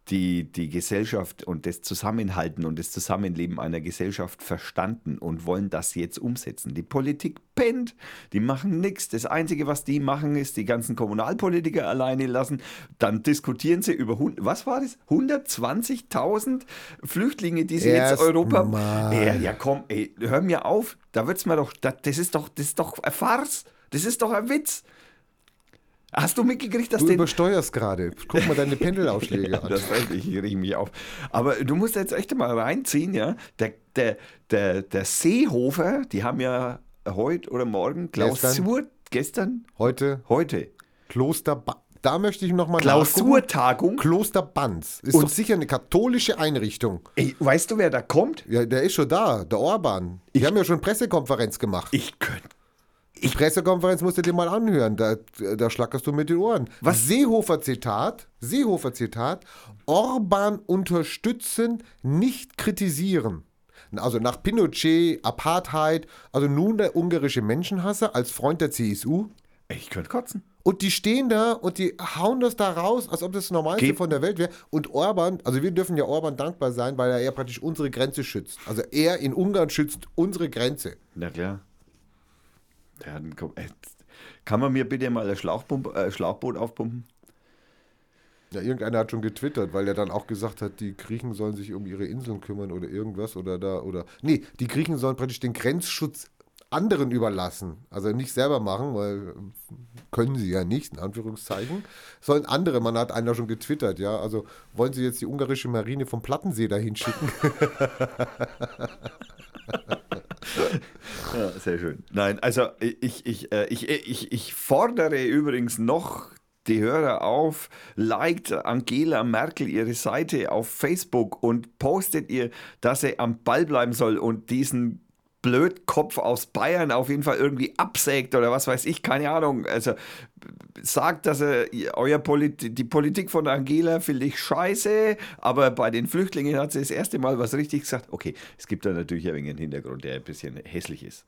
die, die Gesellschaft und das Zusammenhalten und das Zusammenleben einer Gesellschaft verstanden und wollen das jetzt umsetzen. Die Politik pennt, die machen nichts. Das Einzige, was die machen, ist die ganzen Kommunalpolitiker alleine lassen. Dann diskutieren sie über, was war das? 120.000 Flüchtlinge, die sie Erst jetzt Europa... mal. Ja, ja, komm, ey, hör mir auf. Da wird's mir doch, das, das ist doch, das ist doch ein Farce. Das ist doch ein Witz. Hast du mitgekriegt, dass Du den übersteuerst gerade. Guck mal deine Pendelausschläge ja, an. das weiß ich, ich rieche mich auf. Aber du musst jetzt echt mal reinziehen, ja. Der, der, der, der Seehofer, die haben ja heute oder morgen Klausur, gestern, Heute heute, Kloster ba Da möchte ich nochmal Klausurtagung. Kloster Banz. Ist Und- doch sicher eine katholische Einrichtung. Ey, weißt du, wer da kommt? Ja, der ist schon da, der Orban. Die haben ja schon Pressekonferenz gemacht. Ich könnte. Die Pressekonferenz musst du dir mal anhören, da, da schlackerst du mit den Ohren. Was? Seehofer Zitat, Seehofer Zitat, Orban unterstützen, nicht kritisieren. Also nach Pinochet, Apartheid, also nun der ungarische Menschenhasser als Freund der CSU. Ich könnte kotzen. Und die stehen da und die hauen das da raus, als ob das das Normalste Geb- von der Welt wäre. Und Orban, also wir dürfen ja Orban dankbar sein, weil er ja praktisch unsere Grenze schützt. Also er in Ungarn schützt unsere Grenze. Na klar. Der hat einen, Ko- äh, kann man mir bitte mal ein Schlauchpump, äh, Schlauchboot aufpumpen? Ja, irgendeiner hat schon getwittert, weil er dann auch gesagt hat, die Griechen sollen sich um ihre Inseln kümmern oder irgendwas oder da oder. Nee, die Griechen sollen praktisch den Grenzschutz anderen überlassen. Also nicht selber machen, weil äh, können sie ja nicht, in Anführungszeichen. Sollen andere, man hat einer schon getwittert, ja. Also wollen sie jetzt die ungarische Marine vom Plattensee dahin schicken? Sehr schön. Nein, also ich, ich, äh, ich, ich, ich fordere übrigens noch die Hörer auf, liked Angela Merkel ihre Seite auf Facebook und postet ihr, dass sie am Ball bleiben soll und diesen Blödkopf aus Bayern auf jeden Fall irgendwie absägt oder was weiß ich, keine Ahnung. Also sagt, dass er euer Polit die Politik von Angela finde ich scheiße, aber bei den Flüchtlingen hat sie das erste Mal was richtig gesagt. Okay, es gibt da natürlich ein wenig einen Hintergrund, der ein bisschen hässlich ist.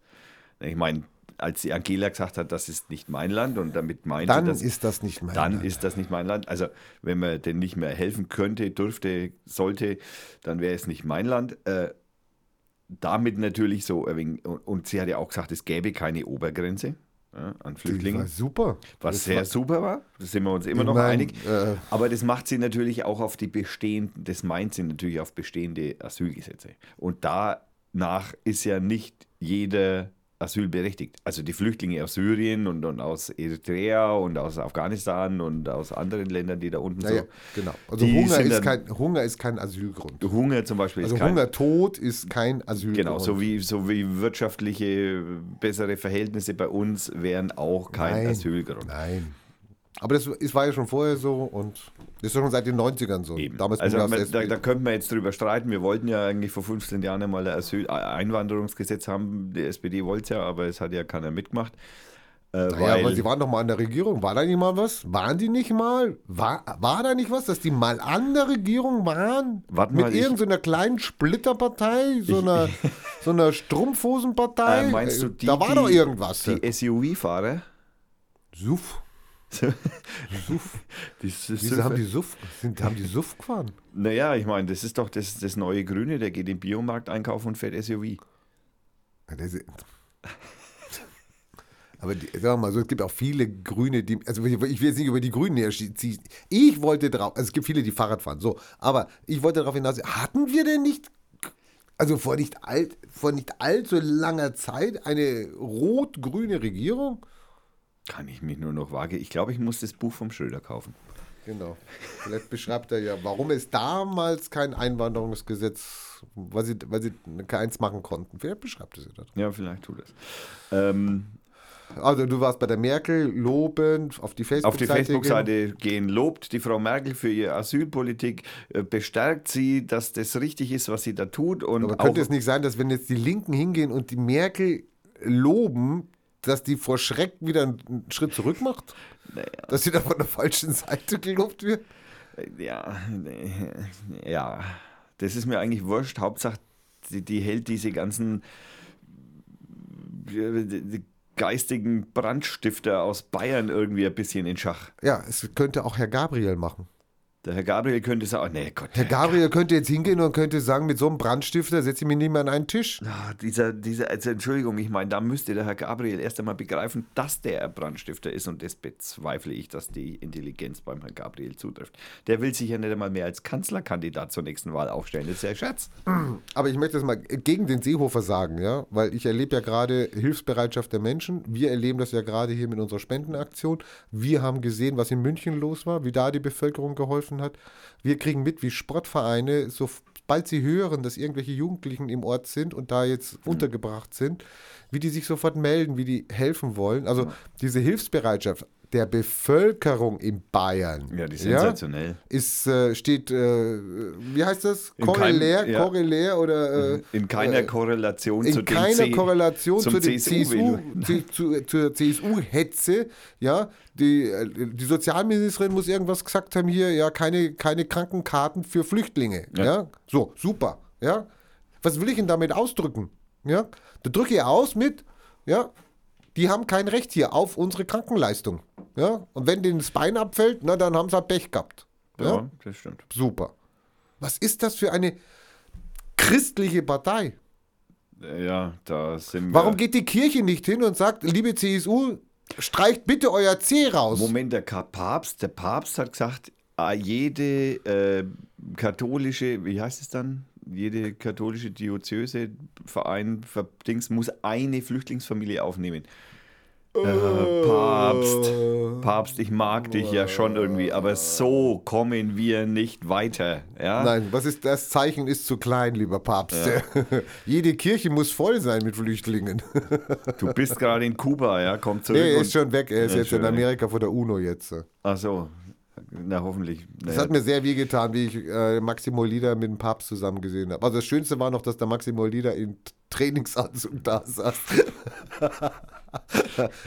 Ich meine, als die Angela gesagt hat, das ist nicht mein Land und damit meinte Dann dass, ist das nicht mein dann Land. ist das nicht mein Land. Also wenn man denn nicht mehr helfen könnte, dürfte, sollte, dann wäre es nicht mein Land. Äh, damit natürlich so, und, sie hat ja auch gesagt, es gäbe keine Obergrenze ja, an Flüchtlingen. war super. Was Das sehr war- super war, da sind wir uns immer noch mein, einig. äh, Aber das macht sie natürlich auch auf die bestehenden, das meint sie natürlich auf bestehende Asylgesetze. Und danach ist ja nicht jeder asylberechtigt. Also die Flüchtlinge aus Syrien und, und aus Eritrea und aus Afghanistan und aus anderen Ländern, die da unten Naja, so. genau. Also Hunger sind ist, dann- kein, Hunger ist kein Asylgrund. Hunger zum Beispiel Also ist kein, Hungertod ist kein Asylgrund. Genau, so wie, so wie wirtschaftliche bessere Verhältnisse bei uns wären auch kein Nein. Asylgrund. Nein. Aber das ist, war ja schon vorher so und das ist schon seit den 90ern so. Eben. Damals also man, da, da könnten wir jetzt drüber streiten. Wir wollten ja eigentlich vor 15 Jahren einmal ein Asyl äh, Einwanderungsgesetz haben. Die SPD wollte es ja, aber es hat ja keiner mitgemacht. Äh, Naja, weil, aber sie waren doch mal an der Regierung. War da nicht mal was? Waren die nicht mal? War, war da nicht was, dass die mal an der Regierung waren? Warte Mit mal, irgendeiner kleinen Splitterpartei, so einer, so einer Strumpfhosenpartei? äh, meinst du die, da war die, doch irgendwas. Die SUV-Fahrer? Suff. Suff. Wieso haben die Suff, sind, haben die Suff gefahren? naja, ich meine, das ist doch das, das neue Grüne, der geht im Biomarkt einkaufen und fährt SUV. Aber die, sagen wir mal so, es gibt auch viele Grüne, die, also ich ich will jetzt nicht über die Grünen herziehen. Ich wollte drauf, also es gibt viele, die Fahrrad fahren, so, aber ich wollte darauf hinaus, hatten wir denn nicht, also vor nicht, alt, vor nicht allzu langer Zeit eine rot-grüne Regierung? Kann ich mich nur noch vage. Ich glaube, ich muss das Buch vom Schröder kaufen. Genau. Vielleicht beschreibt er ja, warum es damals kein Einwanderungsgesetz, weil sie, weil sie keins machen konnten. Vielleicht beschreibt er sie das. Ja, vielleicht tut es. Ähm, Also du warst bei der Merkel lobend auf die Auf Facebook-Seite. die Facebook-Seite gehen, lobt die Frau Merkel für ihre Asylpolitik, äh, bestärkt sie, dass das richtig ist, was sie da tut. Und Aber könnte es nicht sein, dass wenn jetzt die Linken hingehen und die Merkel loben, dass die vor Schreck wieder einen Schritt zurück macht? Naja, Dass sie da von der falschen Seite gelobt wird? ja, ja, das ist mir eigentlich wurscht. Hauptsache, die, die hält diese ganzen äh, die geistigen Brandstifter aus Bayern irgendwie ein bisschen in Schach. Ja, es könnte auch Herr Gabriel machen. Der Herr Gabriel könnte sagen, nee Gott, Herr Gabriel könnte jetzt hingehen und könnte sagen, mit so einem Brandstifter setze ich mich nicht mehr an einen Tisch. Ah, dieser, dieser, also Entschuldigung, ich meine, da müsste der Herr Gabriel erst einmal begreifen, dass der Brandstifter ist und das bezweifle ich, dass die Intelligenz beim Herrn Gabriel zutrifft. Der will sich ja nicht einmal mehr als Kanzlerkandidat zur nächsten Wahl aufstellen, das ist ja ein Scherz. Aber ich möchte das mal gegen den Seehofer sagen, ja, weil ich erlebe ja gerade Hilfsbereitschaft der Menschen. Wir erleben das ja gerade hier mit unserer Spendenaktion. Wir haben gesehen, was in München los war, wie da die Bevölkerung geholfen hat. Wir kriegen mit, wie Sportvereine, sobald sie hören, dass irgendwelche Jugendlichen im Ort sind und da jetzt untergebracht sind, wie die sich sofort melden, wie die helfen wollen. Also diese Hilfsbereitschaft der Bevölkerung in Bayern. Ja, die ist sensationell. ist, äh, steht, äh, wie heißt das? In Korrelär, keinem- ja. korrelär oder äh, In keiner äh, Korrelation zu in dem keiner C- Korrelation zu dem CSU CSU, zu, zu, zur CSU-Hetze, ja, die, äh, die Sozialministerin muss irgendwas gesagt haben hier, ja, keine, keine Krankenkarten für Flüchtlinge, ja. Ja. so, super, ja, was will ich denn damit ausdrücken, ja, da drücke ich aus mit, ja, die haben kein Recht hier auf unsere Krankenleistung, ja, und wenn denen das Bein abfällt, na, dann haben sie halt Pech gehabt, ja, Ja, das stimmt. super. Was ist das für eine christliche Partei? Ja, da sind wir. Warum geht die Kirche nicht hin und sagt, liebe CSU, streicht bitte euer C raus? Moment, der Papst, der Papst hat gesagt, ah, jede äh, katholische, wie heißt es dann? Jede katholische Diözese, Verein, Dings muss eine Flüchtlingsfamilie aufnehmen. Äh, Papst, Papst, ich mag dich ja schon irgendwie, aber so kommen wir nicht weiter. Ja? Nein, was ist das Zeichen ist zu klein, lieber Papst. Jede Kirche muss voll sein mit Flüchtlingen. Du bist gerade in Kuba, ja, komm zurück. Nee, er ist schon weg. Er ist Ja, jetzt in weg. Amerika vor der UNO jetzt. Ach so, na hoffentlich. Das Naja, hat mir sehr wehgetan, wie ich äh, Maximo Lieder mit dem Papst zusammen gesehen habe. Also das Schönste war noch, dass der Maximo Lieder in Trainingsanzug da saß.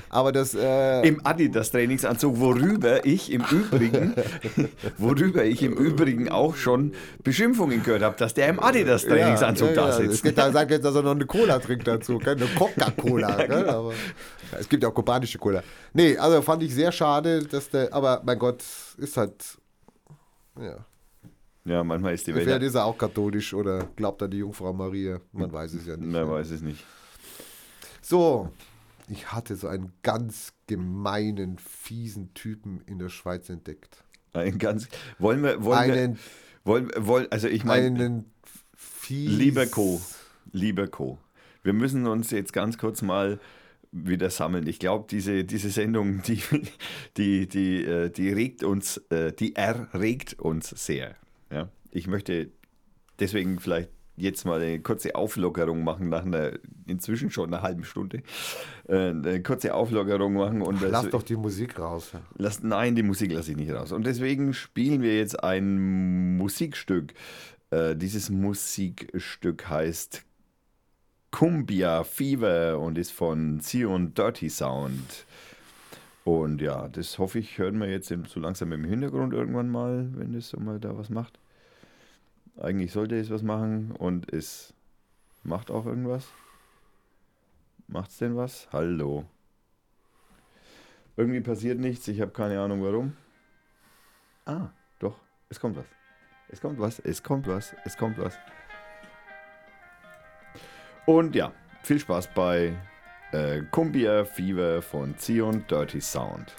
Aber das, äh, Im Adidas-Trainingsanzug, worüber ich im Übrigen, worüber ich im Übrigen auch schon Beschimpfungen gehört habe, dass der im Adidas-Trainingsanzug ja, da ja, sitzt. Es gibt, da sagt jetzt, dass er noch eine Cola trinkt dazu, keine Coca-Cola. Ja, genau. ja, es gibt ja auch kubanische Cola. Nee, also fand ich sehr schade, dass der, aber mein Gott, ist halt, ja. Ja, manchmal ist die Vielleicht Welt. ist er auch katholisch oder glaubt an die Jungfrau Maria. Man weiß es ja nicht. Man weiß es nicht. So, ich hatte so einen ganz gemeinen, fiesen Typen in der Schweiz entdeckt. Ein ganz, wollen wir, wollen Einen, wir, wollen, wollen, also ich meine, einen fies... lieber Co., lieber Co., wir müssen uns jetzt ganz kurz mal wieder sammeln. Ich glaube, diese, diese Sendung, die, die, die, äh, die regt uns, äh, die erregt uns sehr. Ja? Ich möchte deswegen vielleicht jetzt mal eine kurze Auflockerung machen nach einer inzwischen schon einer halben Stunde. Äh, Eine kurze Auflockerung machen und Lass das- doch die Musik raus. Lass, nein, die Musik lasse ich nicht raus. Und deswegen spielen wir jetzt ein Musikstück. Äh, dieses Musikstück heißt Cumbia Fever und ist von Zion Dirty Sound. Und ja, das hoffe ich, hören wir jetzt so langsam im Hintergrund irgendwann mal, wenn das so mal da was macht. Eigentlich sollte es was machen und es macht auch irgendwas. Macht's denn was? Hallo. Irgendwie passiert nichts, ich habe keine Ahnung warum. Ah, doch, es kommt was. Es kommt was, es kommt was, es kommt was. Und ja, viel Spaß bei äh, Cumbia Fever von Zion Dirty Sound.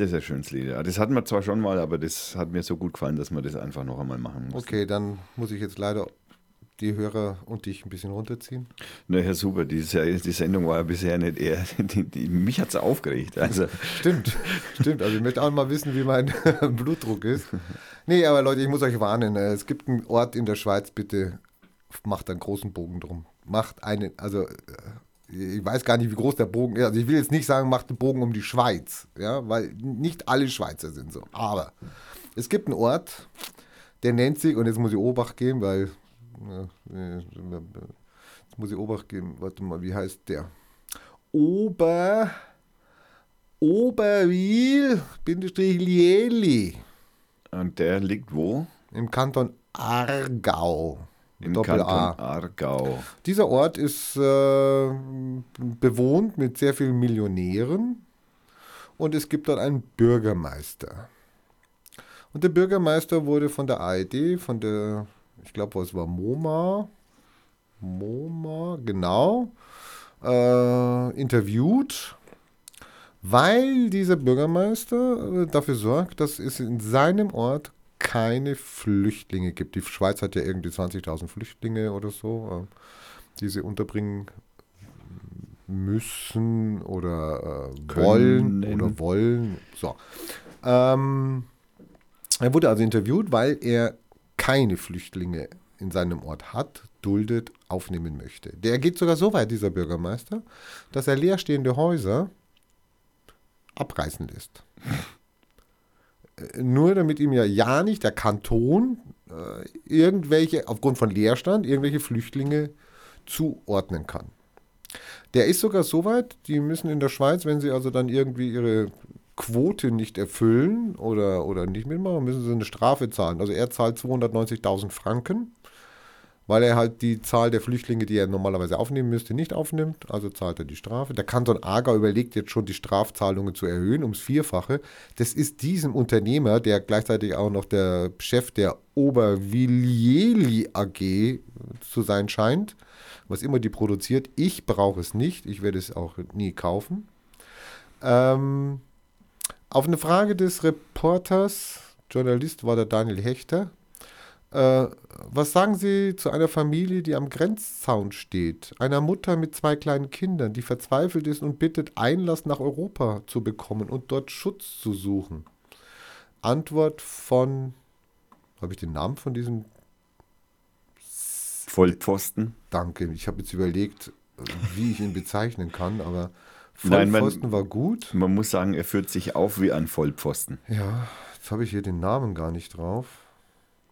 Das ist ein schönes Lied. Das hatten wir zwar schon mal, aber das hat mir so gut gefallen, dass wir das einfach noch einmal machen mussten. Okay, dann muss ich jetzt leider die Hörer und dich ein bisschen runterziehen. Na ja, super. Die, die Sendung war ja bisher nicht eher. Die, die, mich hat es aufgeregt. Also, Stimmt, stimmt. Also ich möchte auch mal wissen, wie mein Blutdruck ist. Nee, aber Leute, ich muss euch warnen. äh, Es gibt einen Ort in der Schweiz, bitte macht einen großen Bogen drum. Macht einen, also äh, ich weiß gar nicht, wie groß der Bogen ist. Also ich will jetzt nicht sagen, macht einen Bogen um die Schweiz, ja, weil nicht alle Schweizer sind so. Aber es gibt einen Ort, der nennt sich, und jetzt muss ich Obacht geben, weil jetzt muss ich Obacht geben, warte mal, wie heißt der? Ober Oberwil, Lieli, und der liegt wo? im Kanton Aargau. Im Doppel A. Aargau. Dieser Ort ist äh, bewohnt mit sehr vielen Millionären und es gibt dort einen Bürgermeister. Und der Bürgermeister wurde von der ARD, von der, ich glaube, was war MoMA, MoMA, genau, äh, interviewt, weil dieser Bürgermeister äh, dafür sorgt, dass es in seinem Ort keine Flüchtlinge gibt. Die Schweiz hat ja irgendwie 20.000 Flüchtlinge oder so, äh, die sie unterbringen müssen oder äh, wollen oder wollen. So. Ähm, er wurde also interviewt, weil er keine Flüchtlinge in seinem Ort hat, duldet, aufnehmen möchte. Der geht sogar so weit, dieser Bürgermeister, dass er leerstehende Häuser abreißen lässt. Nur damit ihm ja ja nicht der Kanton äh, irgendwelche, aufgrund von Leerstand, irgendwelche Flüchtlinge zuordnen kann. Der ist sogar so weit, die müssen in der Schweiz, wenn sie also dann irgendwie ihre Quote nicht erfüllen oder, oder nicht mitmachen, müssen sie eine Strafe zahlen. Also er zahlt 290.000 Franken, weil er halt die Zahl der Flüchtlinge, die er normalerweise aufnehmen müsste, nicht aufnimmt. Also zahlt er die Strafe. Der Kanton Aargau überlegt jetzt schon, die Strafzahlungen zu erhöhen ums Vierfache. Das ist diesem Unternehmer, der gleichzeitig auch noch der Chef der Obervillieli AG zu sein scheint, was immer die produziert. Ich brauche es nicht. Ich werde es auch nie kaufen. Ähm, auf eine Frage des Reporters, Journalist war der Daniel Hechter, äh, was sagen Sie zu einer Familie, die am Grenzzaun steht? Einer Mutter mit zwei kleinen Kindern, die verzweifelt ist und bittet, Einlass nach Europa zu bekommen und dort Schutz zu suchen. Antwort von, habe ich den Namen von diesem? Vollpfosten. Danke, ich habe jetzt überlegt, wie ich ihn bezeichnen kann, aber Nein, man- Vollpfosten war gut. Man muss sagen, er führt sich auf wie ein Vollpfosten. Ja, jetzt habe ich hier den Namen gar nicht drauf.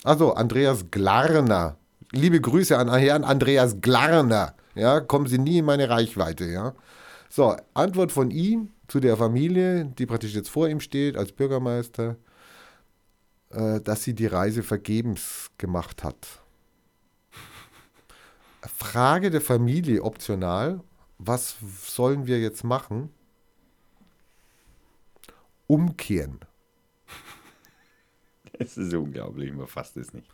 Also, Andreas Glarner. Liebe Grüße an Herrn Andreas Glarner. Ja, kommen Sie nie in meine Reichweite, ja. So, Antwort von ihm zu der Familie, die praktisch jetzt vor ihm steht als Bürgermeister, äh, dass sie die Reise vergebens gemacht hat. Frage der Familie optional, was sollen wir jetzt machen? Umkehren. Es ist unglaublich, man fasst es nicht.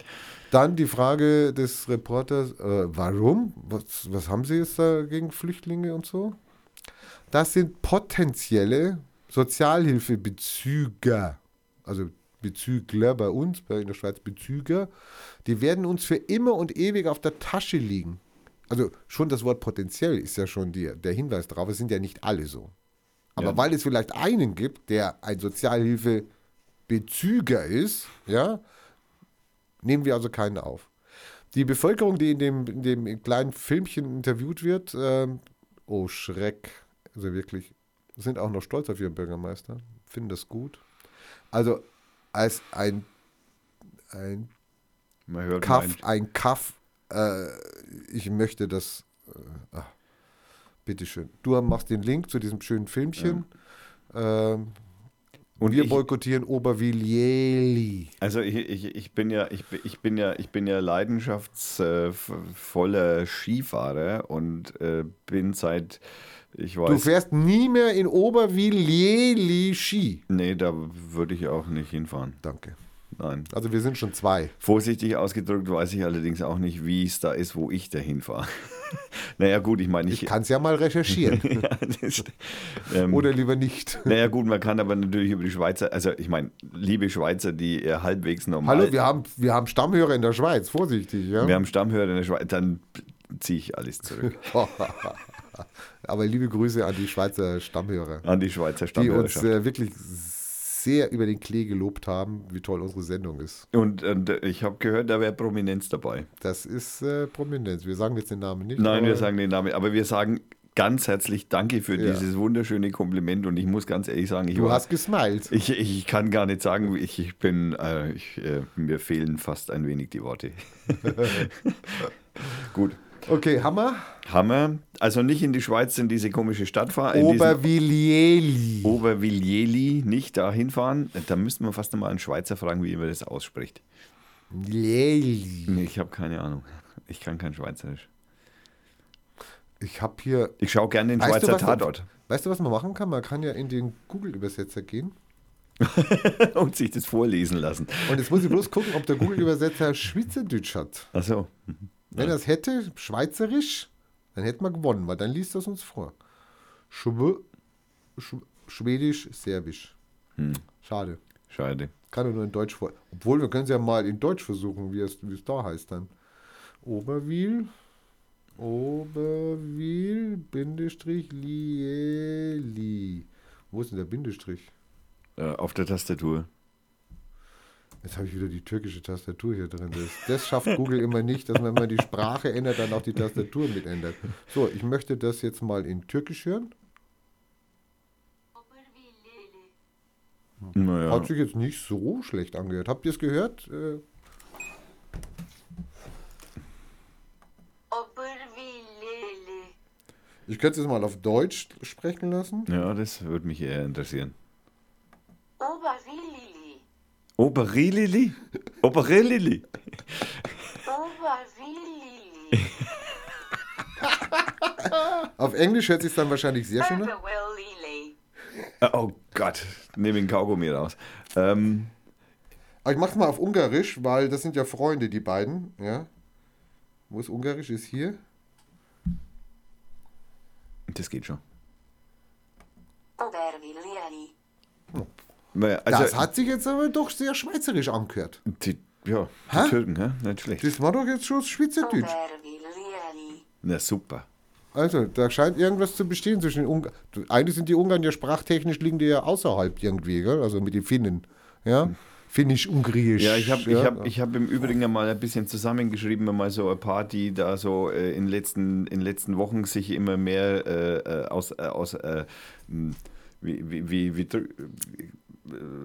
Dann die Frage des Reporters, äh, warum? Was, was haben Sie jetzt da gegen Flüchtlinge und so? Das sind potenzielle Sozialhilfebezüger, also Bezügler bei uns, bei in der Schweiz Bezüger, die werden uns für immer und ewig auf der Tasche liegen. Also schon das Wort potenziell ist ja schon die, der Hinweis darauf, es sind ja nicht alle so. Aber Ja. weil es vielleicht einen gibt, der ein Sozialhilfebezüger ist, ja, nehmen wir also keinen auf. Die Bevölkerung, die in dem, in dem kleinen Filmchen interviewt wird, ähm, oh Schreck, also wirklich, sind auch noch stolz auf ihren Bürgermeister, finden das gut. Also als ein, ein Kaff, ein Kaff, äh, ich möchte das, äh, ach, bitteschön. Du machst den Link zu diesem schönen Filmchen. Ähm, Und wir ich- boykottieren Obervillieli. Also ich, ich, ich bin ja, ich, bin- ich bin ja, ich bin ja leidenschaftsvoller Skifahrer und äh, bin seit, ich Du weiß, fährst nie mehr in Obervillieli Ski. nee, da würde ich auch nicht hinfahren. Danke. Nein. Also wir sind schon zwei. Vorsichtig ausgedrückt weiß ich allerdings auch nicht, wie es da ist, wo ich da hinfahre. naja gut, ich meine, ich... Ich kann es ja mal recherchieren. ja, das, ähm, Oder lieber nicht. naja gut, man kann aber natürlich über die Schweizer, also ich meine, liebe Schweizer, die eher halbwegs normal... Hallo, wir haben, wir haben Stammhörer in der Schweiz. Vorsichtig, ja. wir haben Stammhörer in der Schweiz, dann ziehe ich alles zurück. Aber liebe Grüße an die Schweizer Stammhörer. An die Schweizer die uns äh, wirklich sehr über den Klee gelobt haben, wie toll unsere Sendung ist. Und, und ich habe gehört, da wäre Prominenz dabei. Das ist äh, Prominenz. Wir sagen jetzt den Namen nicht. Nein, wir sagen den Namen, aber wir sagen ganz herzlich Danke für Ja. dieses wunderschöne Kompliment und ich muss ganz ehrlich sagen, ich Du war, hast gesmiled. ich, ich kann gar nicht sagen, ich, ich bin, äh, ich, äh, mir fehlen fast ein wenig die Worte. Gut. Okay, Hammer. Hammer. Also nicht in die Schweiz in diese komische Stadt fahren. Obervillieli. Obervillieli, nicht da hinfahren. Da müssten wir fast mal einen Schweizer fragen, wie man das ausspricht. Lieli. Nee, ich habe keine Ahnung. Ich kann kein Schweizerisch. Ich habe hier. Ich schaue gerne den Weißt du, Schweizer Tatort Weißt du, was man machen kann? Man kann ja in den Google-Übersetzer gehen. und sich das vorlesen lassen. Und jetzt muss ich bloß gucken, ob der Google-Übersetzer Schweizerdeutsch hat. Achso. Wenn er es hätte, Schweizerisch, dann hätten wir gewonnen, weil dann liest das uns vor. Schw Sch Schwedisch, Serbisch. Hm. Schade. Schade. Kann er nur in Deutsch vor. Obwohl, wir können es ja mal in Deutsch versuchen, wie es, wie es da heißt dann. Oberwil. Oberwil, Bindestrich, Lieli. Wo ist denn der Bindestrich? Äh, auf der Tastatur. Jetzt habe ich wieder die türkische Tastatur hier drin. Das, das schafft Google immer nicht, dass man, wenn man die Sprache ändert, dann auch die Tastatur mit ändert. So, ich möchte das jetzt mal in Türkisch hören. Naja. Hat sich jetzt nicht so schlecht angehört. Habt ihr es gehört? Äh, ich könnte es jetzt mal auf Deutsch sprechen lassen. ja, das würde mich eher interessieren. Oberilili? Oberilili? Oberwilli. Auf Englisch hört sich dann wahrscheinlich sehr schön an. Oberwilli. Oh Gott, nehme den Kaugummi raus. Ähm, Aber ich mach's mal auf Ungarisch, weil das sind ja Freunde, die beiden. Ja. Wo ist Ungarisch? Ist hier. das geht schon. Naja, Also, das hat sich jetzt aber doch sehr schweizerisch angehört. die, ja, die Hä? Türken, hä? nicht schlecht. Das war doch jetzt schon Schweizerdeutsch. Na super. Also, da scheint irgendwas zu bestehen zwischen den Ungarn. Eigentlich sind die Ungarn ja sprachtechnisch liegen die ja außerhalb irgendwie, gell? Also mit den Finnen. Ja? Finnisch-Ungarisch. Ja, ich habe ja? ich hab, ich hab im Übrigen ja mal ein bisschen zusammengeschrieben, mal so ein paar, die da so äh, in den letzten, in letzten Wochen sich immer mehr äh, äh, aus, äh, aus äh, mh, wie, wie, wie, wie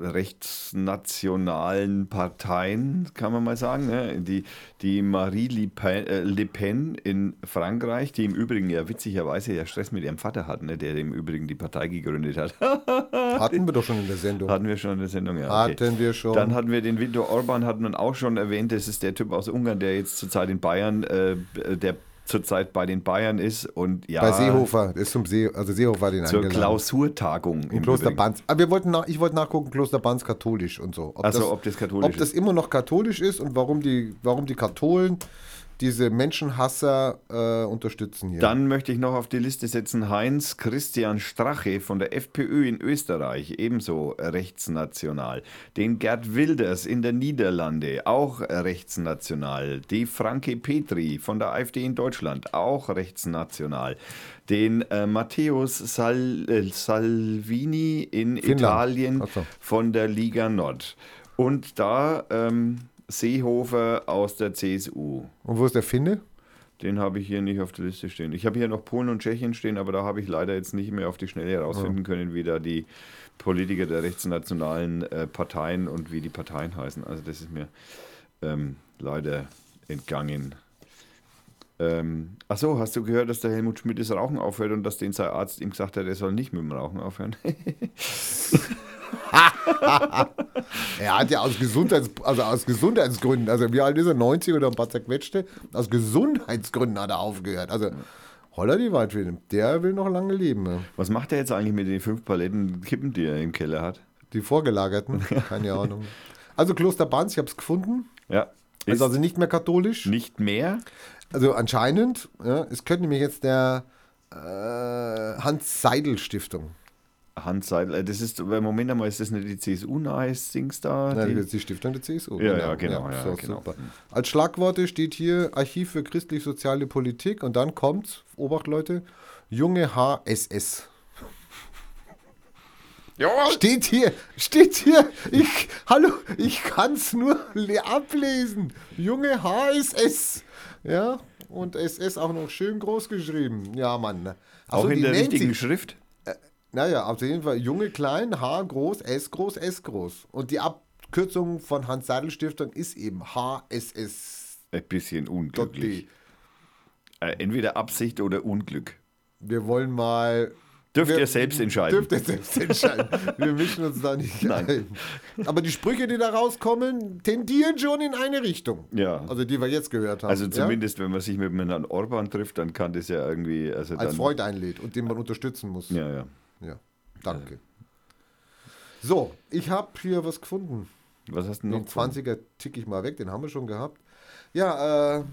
rechtsnationalen Parteien, kann man mal sagen. Ne? Die, die Marie Le Pen, äh, Le Pen in Frankreich, die im Übrigen ja witzigerweise ja Stress mit ihrem Vater hat, ne? der im Übrigen die Partei gegründet hat. Hatten wir doch schon in der Sendung. Hatten wir schon in der Sendung, ja. okay. Hatten wir schon. Dann hatten wir den Viktor Orban, hat man auch schon erwähnt. Das ist der Typ aus Ungarn, der jetzt zurzeit in Bayern, äh, der zurzeit bei den Bayern ist und ja Bei Seehofer. Das ist zum See, also Seehofer hat ihn zur eingeladen. Klausurtagung Im Kloster Banz. Aber wir wollten nach, ich wollte nachgucken, Kloster Banz katholisch und so. Ob Also, ob das katholisch ob das ist. immer noch katholisch ist und warum die, warum die Katholen diese Menschenhasser äh, unterstützen hier. Dann möchte ich noch auf die Liste setzen Heinz Christian Strache von der FPÖ in Österreich, ebenso rechtsnational. Den Gerd Wilders in der Niederlande, auch rechtsnational. Die Franke Petri von der AfD in Deutschland, auch rechtsnational. Den äh, Matthäus Sal äh, Salvini in Finnland. Italien so. von der Liga Nord. Und da ähm, Seehofer aus der CSU. und wo ist der Finne? Den habe ich hier nicht auf der Liste stehen. Ich habe hier noch Polen und Tschechien stehen, aber da habe ich leider jetzt nicht mehr auf die Schnelle herausfinden können, wie da die Politiker der rechtsnationalen äh, Parteien und wie die Parteien heißen. Also das ist mir ähm, leider entgangen. Ähm, achso, hast du gehört, dass der Helmut Schmidt das Rauchen aufhört und dass den sein Arzt ihm gesagt hat, er soll nicht mit dem Rauchen aufhören? Er hat ja aus, Gesundheits, also aus Gesundheitsgründen, also wie alt ist er, 90 oder ein paar zerquetschte? Aus Gesundheitsgründen hat er aufgehört. Also holla die Waldfilm, der will noch lange leben. Ja. Was macht er jetzt eigentlich mit den fünf Paletten Kippen, die er im Keller hat? Die vorgelagerten, keine Ahnung. Also Kloster Banz, ich habe es gefunden. Ja, ist Ist also nicht mehr katholisch. nicht mehr. Also anscheinend, ja, es könnte nämlich jetzt der äh, Hans-Seidel-Stiftung. Hans Seidel, äh, das ist, Moment einmal, ist das nicht die CSU-nahe Dings da? Nein, die- die Stiftung der CSU. Ja, ja, genau, ja, so, genau. Super. Als Schlagworte steht hier Archiv für christlich-soziale Politik und dann kommt, Obacht Leute, junge HSS. Ja, Steht hier, steht hier, ich, hallo, ich kann es nur le- ablesen. Junge HSS. Ja, und SS auch noch schön groß geschrieben. Ja, Mann. auch Also, in die der richtigen sich- Schrift. Naja, auf jeden Fall junge klein, H groß, S groß, S groß. Und die Abkürzung von Hans Seidel Stiftung ist eben HSS. Ein bisschen unglücklich. Äh, entweder Absicht oder Unglück. Wir wollen mal. Dürft wir, ihr selbst entscheiden. Dürft ihr selbst entscheiden. Wir mischen uns da nicht Nein. ein. Aber die Sprüche, die da rauskommen, tendieren schon in eine Richtung. Ja. Also die wir jetzt gehört haben. Also ja? zumindest, wenn man sich mit dem Herrn Orban trifft, dann kann das ja irgendwie. Also Als Freund einlädt und den man unterstützen muss. Ja, ja. Ja, danke. So, ich habe hier was gefunden. Was hast du noch? Den 20er tick ich mal weg, den haben wir schon gehabt. Ja, äh,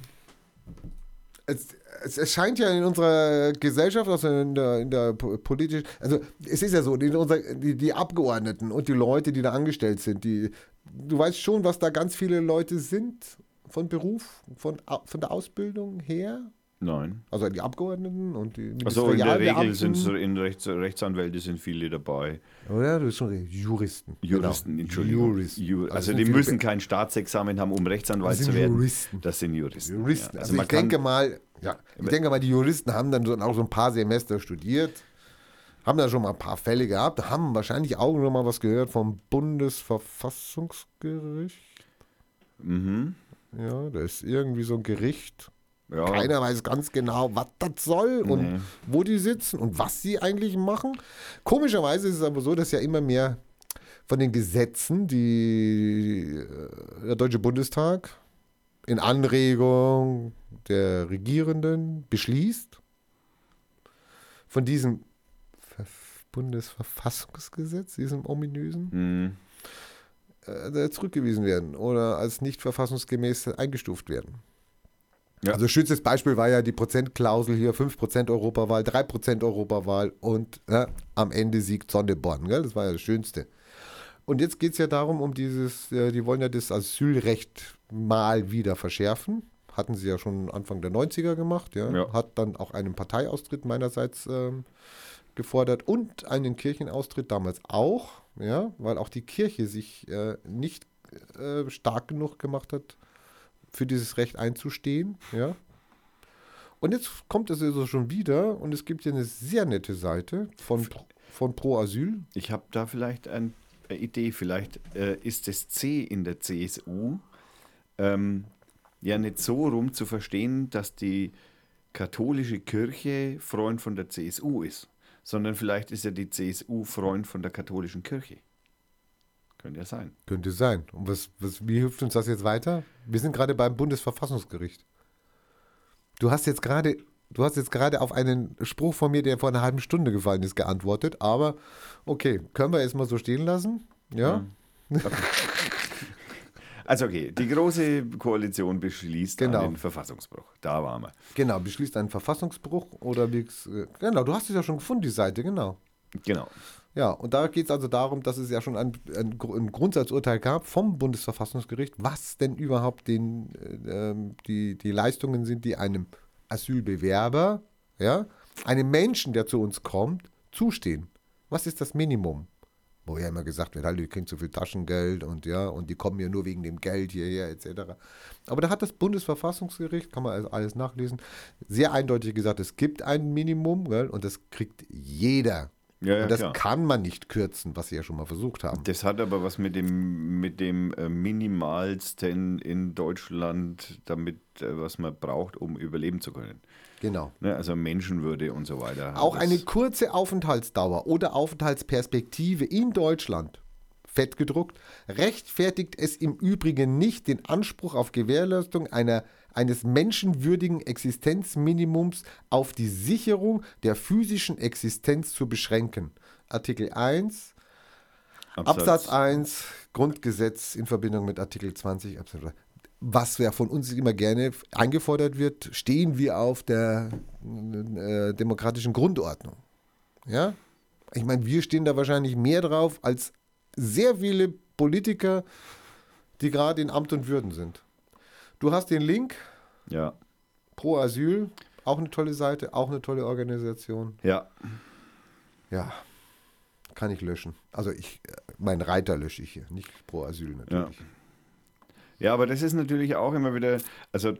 es, es, es scheint ja in unserer Gesellschaft, also in der, in der po- politisch, also es ist ja so, in unser, die, die Abgeordneten und die Leute, die da angestellt sind, die, du weißt schon, was da ganz viele Leute sind von Beruf, von, von der Ausbildung her. Nein. Also die Abgeordneten und die Also in der Regel sind Ministerialbeamten. so in Rechts, Rechtsanwälte sind viele dabei. Oder? Du bist schon. Juristen. Juristen, genau. Entschuldigung. Juristen. Ju Also also die müssen kein Staatsexamen haben, um Rechtsanwalt zu werden. Juristen. Das sind Juristen. Juristen. Ja. Also, man ich denke mal, ja, ich denke mal, die Juristen haben dann auch so ein paar Semester studiert, haben da schon mal ein paar Fälle gehabt, haben wahrscheinlich auch schon mal was gehört vom Bundesverfassungsgericht. Mhm. Ja, da ist irgendwie so ein Gericht. Ja. Keiner weiß ganz genau, was das soll und Nee. wo die sitzen und was sie eigentlich machen. Komischerweise ist es aber so, dass ja immer mehr von den Gesetzen, die äh, der Deutsche Bundestag in Anregung der Regierenden beschließt, von diesem Ver Bundesverfassungsgesetz, diesem ominösen, Mhm. äh, zurückgewiesen werden oder als nicht verfassungsgemäß eingestuft werden. Ja. Also schönstes Beispiel war ja die Prozentklausel hier, 5% Europawahl, 3% Europawahl und ja, am Ende siegt Sonneborn. Gell? Das war ja das Schönste. Und jetzt geht es ja darum, um dieses, äh, die wollen ja das Asylrecht mal wieder verschärfen. Hatten sie ja schon Anfang der 90er gemacht, ja. Ja. Hat dann auch einen Parteiaustritt meinerseits ähm, gefordert und einen Kirchenaustritt damals auch, ja, weil auch die Kirche sich äh, nicht äh, stark genug gemacht hat, für dieses Recht einzustehen, ja. Und jetzt kommt es also schon wieder und es gibt hier eine sehr nette Seite von, von Pro Asyl. Ich habe da vielleicht ein, eine Idee. Vielleicht äh, ist das C in der CSU ähm, ja nicht so rum zu verstehen, dass die katholische Kirche Freund von der CSU ist, sondern vielleicht ist ja die CSU Freund von der katholischen Kirche. Könnte ja sein. Könnte sein. Und was, was, wie hilft uns das jetzt weiter? Wir sind gerade beim Bundesverfassungsgericht. Du hast jetzt gerade, du hast jetzt gerade auf einen Spruch von mir, der vor einer halben Stunde gefallen ist, geantwortet. Aber okay, können wir jetzt mal so stehen lassen? Ja. Also okay, die große Koalition beschließt Genau. einen Verfassungsbruch. Da waren wir. Genau, beschließt einen Verfassungsbruch oder wie äh, genau, du hast es ja schon gefunden, die Seite, genau. Genau. Ja, und da geht es also darum, dass es ja schon ein, ein, ein Grundsatzurteil gab vom Bundesverfassungsgericht, was denn überhaupt den, äh, ähm, die, die Leistungen sind, die einem Asylbewerber, ja, einem Menschen, der zu uns kommt, zustehen. Was ist das Minimum? Wo ja immer gesagt wird, halt, ihr kriegt so viel Taschengeld und ja, und die kommen ja nur wegen dem Geld hierher, etc. Aber da hat das Bundesverfassungsgericht, kann man also alles nachlesen, sehr eindeutig gesagt, es gibt ein Minimum, gell, und das kriegt jeder. Ja, ja, und das klar. kann man nicht kürzen, was sie ja schon mal versucht haben. Das hat aber was mit dem, mit dem äh, Minimalsten in Deutschland, damit, äh, was man braucht, um überleben zu können. Genau. Ne? Also Menschenwürde und so weiter. Auch Das- eine kurze Aufenthaltsdauer oder Aufenthaltsperspektive in Deutschland, fett gedruckt, rechtfertigt es im Übrigen nicht, den Anspruch auf Gewährleistung einer, eines menschenwürdigen Existenzminimums auf die Sicherung der physischen Existenz zu beschränken. Artikel 1, Absatz 1, Grundgesetz in Verbindung mit Artikel 20 Absatz 3. Was ja von uns immer gerne eingefordert wird, stehen wir auf der äh, demokratischen Grundordnung. Ja? Ich meine, wir stehen da wahrscheinlich mehr drauf als sehr viele Politiker, die gerade in Amt und Würden sind. Du hast den Link Ja, pro Asyl, auch eine tolle Seite, auch eine tolle Organisation. ja. Ja, kann ich löschen. Also ich, äh, meinen Reiter lösche ich hier, nicht pro Asyl natürlich. Ja, aber das ist natürlich auch immer wieder, also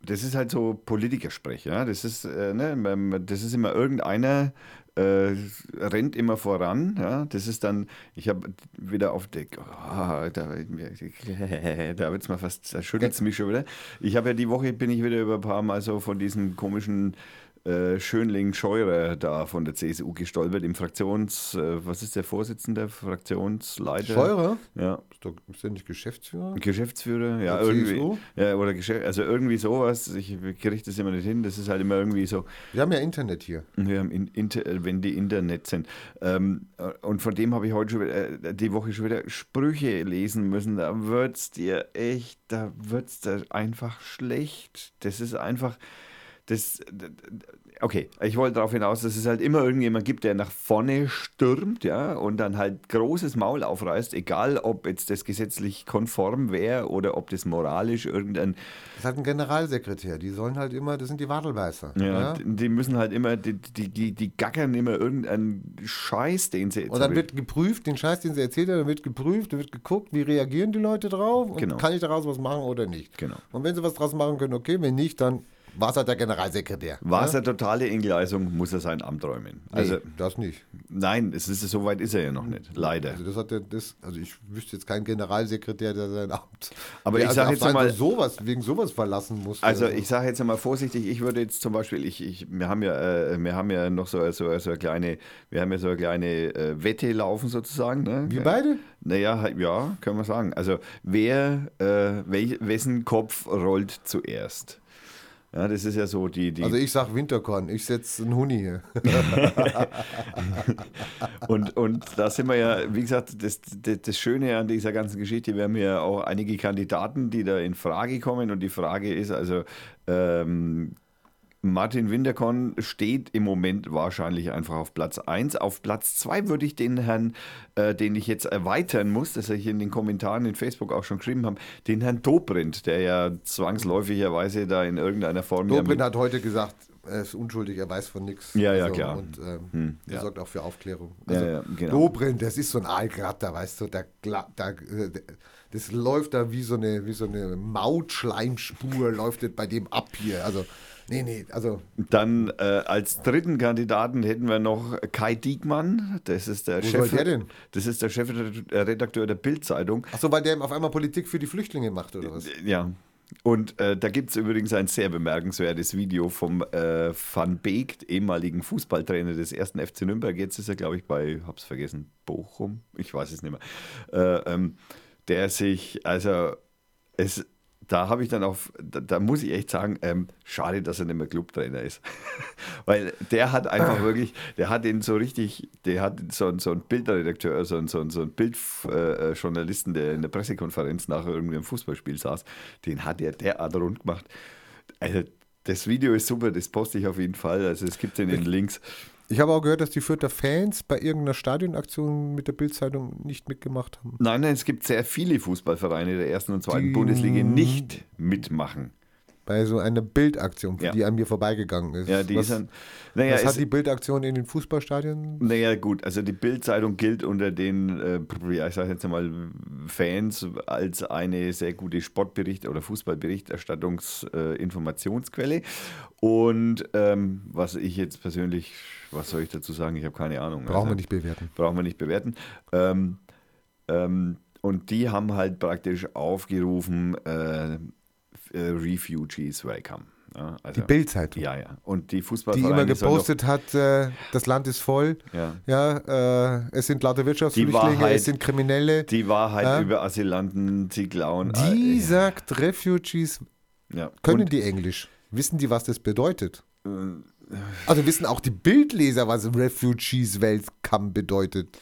das ist halt so Politikersprech, ja. Das ist, äh, ne, das ist immer irgendeiner äh, rennt immer voran, ja. Das ist dann, ich habe wieder auf der, oh, da, da es mal fast, da schüttelt es mich schon wieder. Ich habe ja die Woche, bin ich wieder über ein paar Mal so von diesem komischen äh, Schönling Scheurer da von der CSU gestolpert, im Fraktions, äh, was ist der Vorsitzende, Fraktionsleiter? Scheurer? Ja, Ist doch ist der nicht Geschäftsführer? Geschäftsführer, ja, Der irgendwie. CSU? Ja, oder Geschäft, also irgendwie sowas. Ich kriege das immer nicht hin. Das ist halt immer irgendwie so, Wir haben ja Internet hier. wir haben in, Inter, wenn die Internet sind. Ähm, und von dem habe ich heute schon wieder, äh, die Woche schon wieder Sprüche lesen müssen. Da wird's dir echt, da wird's dir einfach schlecht. Das ist einfach, das, okay, ich wollte darauf hinaus, dass es halt immer irgendjemand gibt, der nach vorne stürmt, ja, und dann halt großes Maul aufreißt, egal ob jetzt das gesetzlich konform wäre oder ob das moralisch irgendein, Das ist halt ein Generalsekretär. Die sollen halt immer, das sind die Wadelbeißer. ja, die- die müssen halt immer, die, die, die, gackern immer irgendeinen Scheiß, den sie Und dann wird geprüft, den Scheiß, den sie erzählt hat, dann wird geprüft, dann wird geguckt, wie reagieren die Leute drauf und Genau. kann ich daraus was machen oder nicht. Genau. Und wenn sie was draus machen können, okay, wenn nicht, dann war es halt der Generalsekretär. war es ja? eine totale Entgleisung, muss er sein Amt räumen. Also, nee, das nicht. nein, es ist, so weit ist er ja noch nicht, leider. Also das hat der, das, also ich wüsste jetzt keinen Generalsekretär, der sein Amt. Aber ich also sag auf jetzt mal- sowas, wegen sowas verlassen muss. Also ich sage jetzt einmal vorsichtig, ich würde jetzt zum Beispiel, ich, ich, wir, haben ja, äh, wir haben ja noch so, so, so eine kleine, wir haben ja so eine kleine äh, Wette laufen sozusagen. Ne? Wir beide? Naja, halt, ja, können wir sagen. Also wer, äh, wel, wessen Kopf rollt zuerst? Ja, das ist ja so die, die Also ich sag Winterkorn, ich setze einen Huni hier. Und, und da sind wir ja, wie gesagt, das, das, das Schöne an dieser ganzen Geschichte, wir haben ja auch einige Kandidaten, die da in Frage kommen. Und die Frage ist also, ähm, Martin Winterkorn steht im Moment wahrscheinlich einfach auf Platz 1. Auf Platz 2 würde ich den Herrn, äh, den ich jetzt erweitern muss, das ich in den Kommentaren in Facebook auch schon geschrieben habe, den Herrn Dobrindt, der ja zwangsläufigerweise da in irgendeiner Form... ja Dobrin mit- hat heute gesagt, er ist unschuldig, er weiß von nichts. Ja, ja, klar. Und ähm, Hm, er ja. sorgt auch für Aufklärung. Ja, Also ja, genau. Dobrin, das ist so ein Aalgratter, weißt du, da, da, äh, das läuft da wie so eine, wie so eine Mautschleimspur, läuft das bei dem ab hier. Also, nee, nee, also Dann äh, als dritten Kandidaten hätten wir noch Kai Diekmann. Das ist der Wo Chef. der denn? Das ist der Chefredakteur der Bild-Zeitung. Achso, weil der auf einmal Politik für die Flüchtlinge macht, oder was? Ja. Und äh, da gibt es übrigens ein sehr bemerkenswertes Video vom äh, Van Beek, ehemaligen Fußballtrainer des ersten FC Nürnberg. Jetzt ist er, glaube ich, bei, hab's vergessen, Bochum. Ich weiß es nicht mehr. Äh, ähm, der sich, also es, da habe ich dann auf, da, da muss ich echt sagen, ähm, schade, dass er nicht mehr Clubtrainer ist. Weil der hat einfach wirklich, der hat den so richtig, der hat so, so einen Bildredakteur, so, einen- so, so einen Bildjournalisten, der in der Pressekonferenz nach irgendeinem Fußballspiel saß, den hat er derart rund gemacht. Also, das Video ist super, das poste ich auf jeden Fall. Also es gibt in den Links. Ich habe auch gehört, dass die Fürther Fans bei irgendeiner Stadionaktion mit der Bildzeitung nicht mitgemacht haben. Nein, nein, es gibt sehr viele Fußballvereine der ersten und zweiten Die- Bundesliga nicht mitmachen. Bei so einer Bildaktion, Ja. die an mir vorbeigegangen ist. Ja, die was, ist dann, naja, was hat die Bildaktion in den Fußballstadien? Naja, gut, also die Bild-Zeitung gilt unter den, äh, ich sage jetzt mal, Fans als eine sehr gute Sportbericht- oder Fußballberichterstattungs-Informationsquelle. Und ähm, was ich jetzt persönlich, was soll ich dazu sagen? Ich habe keine Ahnung. Brauchen Also, wir nicht bewerten. Brauchen wir nicht bewerten. Ähm, ähm, und die haben halt praktisch aufgerufen, äh, äh, Refugees welcome. Ja, also, Die Bildzeitung. Ja, ja. Und die Die Fußballvereine immer sollen doch- gepostet hat, äh, das Land ist voll. Ja. Ja, äh, es sind lauter Wirtschaftsflüchtlinge, Wahrheit- es sind Kriminelle. Die Wahrheit Ja. über Asylanten, die klauen. Die sagt, Refugees können Und, die Englisch. Wissen die, was das bedeutet? äh, Also wissen auch die Bildleser, was Refugees Welcome bedeutet.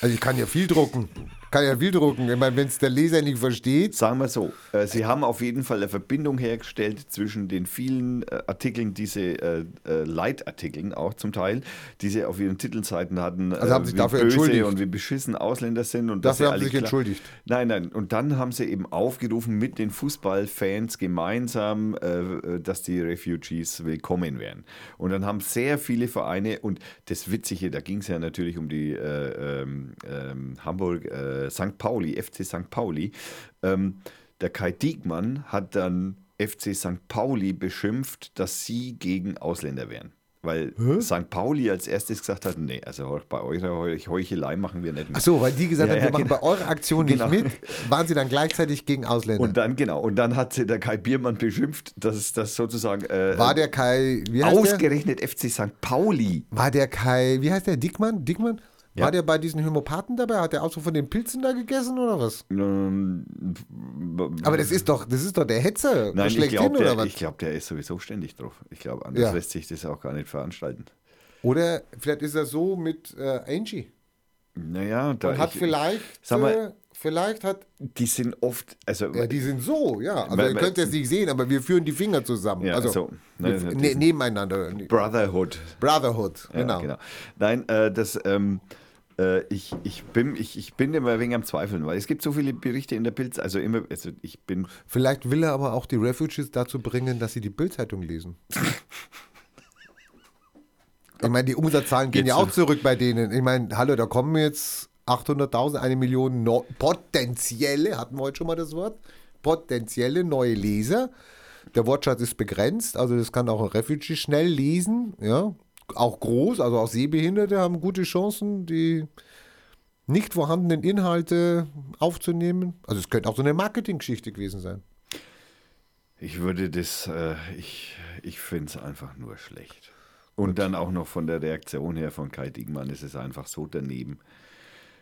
Also ich kann ja viel drucken. Kann ja viel drucken. Ich meine, wenn es der Leser nicht versteht. Sagen wir so, äh, sie haben auf jeden Fall eine Verbindung hergestellt zwischen den vielen äh, Artikeln, diese äh, äh, Leitartikeln auch zum Teil, die sie auf ihren Titelseiten hatten, Also haben sich wie dafür entschuldigt. und wie beschissen Ausländer sind. Und Dafür haben sie sich entschuldigt. Nein, nein. Und dann haben sie eben aufgerufen mit den Fußballfans gemeinsam, äh, dass die Refugees willkommen wären. Und dann haben sehr viele Vereine, und das Witzige, da ging es ja natürlich um die äh, ähm, ähm, Hamburg, äh, St. Pauli, FC St. Pauli. Ähm, der Kai Diekmann hat dann FC St. Pauli beschimpft, dass sie gegen Ausländer wären. Weil St. Pauli als erstes gesagt hat, nee, also bei eurer Heuch- Heuchelei machen wir nicht mit. Ach so, weil die gesagt Ja, haben, ja, wir machen genau. bei eurer Aktion Genau. nicht mit, waren sie dann gleichzeitig gegen Ausländer. Und dann, genau, und dann hat der Kai Biermann beschimpft, dass das sozusagen äh, war der Kai, wie heißt der? ausgerechnet FC St. Pauli. War der Kai, wie heißt der? Dickmann? Dickmann? Ja. War der bei diesen Homopathen dabei? Hat der auch so von den Pilzen da gegessen oder was? Ähm, Aber das ist doch, das ist doch der Hetzer. Nein, ich glaube, oder der, ich glaub, der ist sowieso ständig drauf. Ich glaube, anders Ja. lässt sich das auch gar nicht veranstalten. Oder vielleicht ist er so mit äh, Angie. Naja, da Und hat ich, vielleicht sag mal- äh, vielleicht hat, Die sind oft, also ja, die sind so, ja. Also ihr könnt es nicht sehen, aber wir führen die Finger zusammen. Ja, also so. wir, Ne, ne, ne, nebeneinander. Brotherhood. Brotherhood, Ja, genau. Nein, äh, das, ähm, äh, ich, ich, bin, ich, ich bin immer wenig am Zweifeln, weil es gibt so viele Berichte in der Bild, also immer, also ich bin, Vielleicht will er aber auch die Refugees dazu bringen, dass sie die Bildzeitung lesen. ich meine, die Umsatzzahlen gehen Geht's ja auch zurück bei denen. Ich meine, hallo, da kommen jetzt 800.000, eine Million no potenzielle, hatten wir heute schon mal das Wort, potenzielle neue Leser. Der Wortschatz ist begrenzt, also das kann auch ein Refugee schnell lesen, ja. Auch groß, also auch Sehbehinderte haben gute Chancen, die nicht vorhandenen Inhalte aufzunehmen. Also es könnte auch so eine Marketinggeschichte gewesen sein. ich würde das, äh, ich, ich finde es einfach nur schlecht. Und dann auch noch von der Reaktion her von Kai Diekmann ist es einfach so daneben.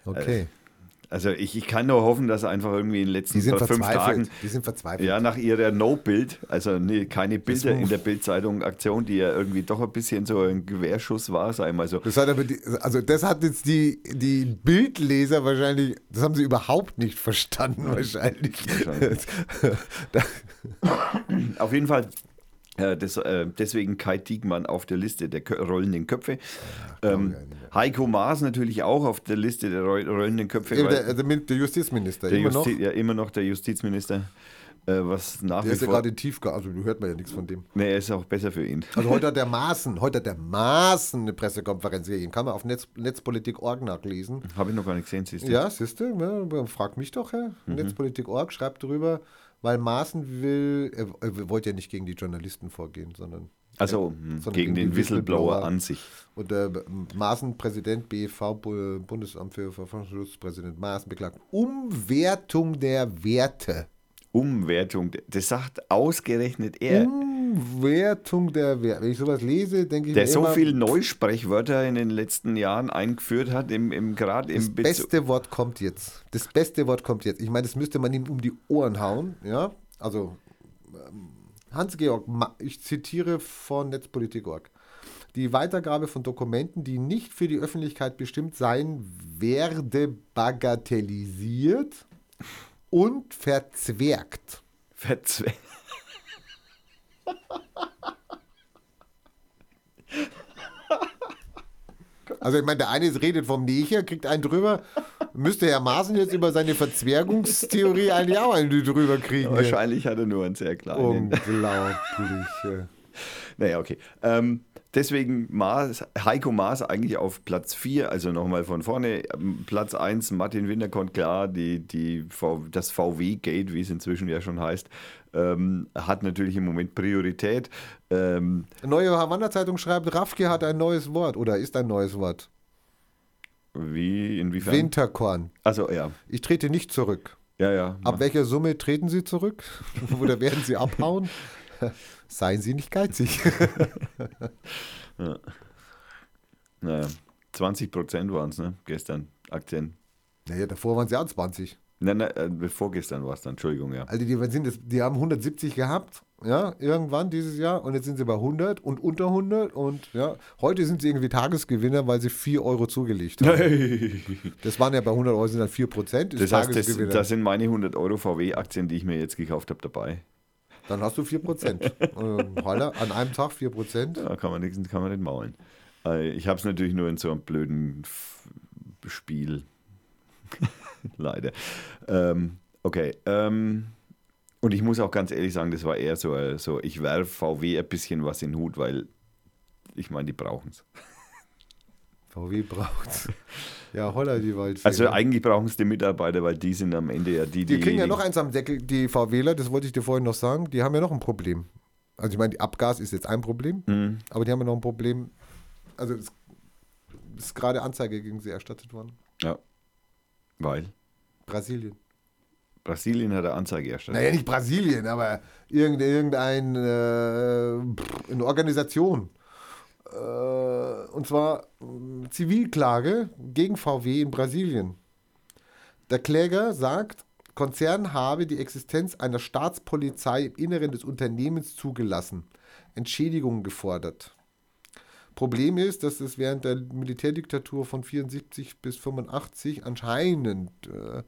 Okay. Also ich, ich kann nur hoffen, dass einfach irgendwie in den letzten fünf. Tagen Die sind verzweifelt. Ja, nach ihrer No-Bild, also nee, keine Bilder in der Bildzeitung-Aktion, die ja irgendwie doch ein bisschen so ein Gewehrschuss war, sei mal so. Das hat aber die, also das hat jetzt die, die Bildleser wahrscheinlich, das haben sie überhaupt nicht verstanden wahrscheinlich. Wahrscheinlich. Auf jeden Fall, deswegen Kai Diekmann auf der Liste der rollenden Köpfe. ähm, Heiko Maas natürlich auch auf der Liste der roll rollenden Köpfe. der, der, der Justizminister, der immer noch. Justi ja, immer noch der Justizminister, äh, was nach Der wie ist ja gerade in Tiefgar, also du hört man ja nichts von dem. nee, er ist auch besser für ihn. Also heute hat der Maaßen, heute hat der Maaßen eine Pressekonferenz gegeben. Kann man auf Netz, Netzpolitik.org nachlesen. Habe ich noch gar nicht gesehen, siehst du? Ja, siehst du, ja, frag mich doch, Herr. Mhm. Netzpolitik.org schreibt drüber, weil Maaßen will, er, er wollte ja nicht gegen die Journalisten vorgehen, sondern Also hm, sondern gegen den Whistleblower an sich. Und der Maaßen, Präsident BEV, Bu- Bundesamt für Verfassungsschutz, Präsident Maaßen beklagt Umwertung der Werte. Umwertung, das sagt ausgerechnet er. Umwertung der Werte. Wenn ich sowas lese, denke ich der mir so immer, viel Neusprechwörter in den letzten Jahren eingeführt hat, im, im das im Bezug. beste Wort kommt jetzt. Das beste Wort kommt jetzt. Ich meine, das müsste man ihm um die Ohren hauen. Ja, also ähm, Hans-Georg, ich zitiere von Netzpolitik.org. Die Weitergabe von Dokumenten, die nicht für die Öffentlichkeit bestimmt seien, werde bagatellisiert und verzwergt. Verzwe Also ich meine, der eine redet vom Necher, kriegt einen drüber. Müsste Herr Maaßen jetzt über seine Verzwergungstheorie eigentlich auch einen drüber kriegen. Wahrscheinlich hat er nur einen sehr kleinen. Unglaublich. ja. Naja, okay. Ähm, deswegen Maas, Heiko Maas eigentlich auf Platz 4, also nochmal von vorne. Ähm, Platz 1, Martin Winterkorn, klar, die, die, das VW-Gate, wie es inzwischen ja schon heißt, ähm, hat natürlich im Moment Priorität. Ähm, Neue Havanna-Zeitung schreibt, Rafke hat ein neues Wort oder ist ein neues Wort. wie, inwiefern? Winterkorn. Also ja, Ich trete nicht zurück. ja, ja. Ab welcher Summe treten Sie zurück? Oder werden Sie abhauen? Seien Sie nicht geizig. Naja, 20 Prozent waren es, ne? Gestern, Aktien. naja, davor waren sie auch 20. Nein, nein, äh, vorgestern war es dann, Entschuldigung, ja. Also die, sind das, die haben 170 gehabt, ja, irgendwann dieses Jahr und jetzt sind sie bei 100 und unter 100 und ja, heute sind sie irgendwie Tagesgewinner, weil sie 4 Euro zugelegt haben. Das waren ja bei 100 Euro sind dann 4 Prozent, Das heißt, das, Tagesgewinner. da sind meine 100 Euro VW-Aktien, die ich mir jetzt gekauft habe, dabei. dann hast du 4 Prozent. ähm, an einem Tag 4 Prozent. Da kann man nichts, kann man nicht maulen. Äh, Ich habe es natürlich nur in so einem blöden Spiel. Leider. Ähm, okay. Ähm, und ich muss auch ganz ehrlich sagen, das war eher so, äh, so ich werfe VW ein bisschen was in den Hut, weil ich meine, die brauchen es. VW braucht Ja, holla die Waldfee. Also eigentlich brauchen es die Mitarbeiter, weil die sind am Ende ja die, die. Die kriegen ja noch eins am Deckel, die VWler, das wollte ich dir vorhin noch sagen, die haben ja noch ein Problem. Also ich meine, die Abgas ist jetzt ein Problem, Mhm. aber die haben ja noch ein Problem. Also es ist gerade Anzeige gegen sie erstattet worden. Ja. Weil Brasilien. Brasilien hat eine Anzeige erstattet. Naja, nicht Brasilien, aber irgendein, irgendein äh, eine Organisation. Äh, und zwar äh, Zivilklage gegen VW in Brasilien. Der Kläger sagt, Konzern habe die Existenz einer Staatspolizei im Inneren des Unternehmens zugelassen, Entschädigungen gefordert. Problem ist, dass es während der Militärdiktatur von 74 bis 85 anscheinend äh,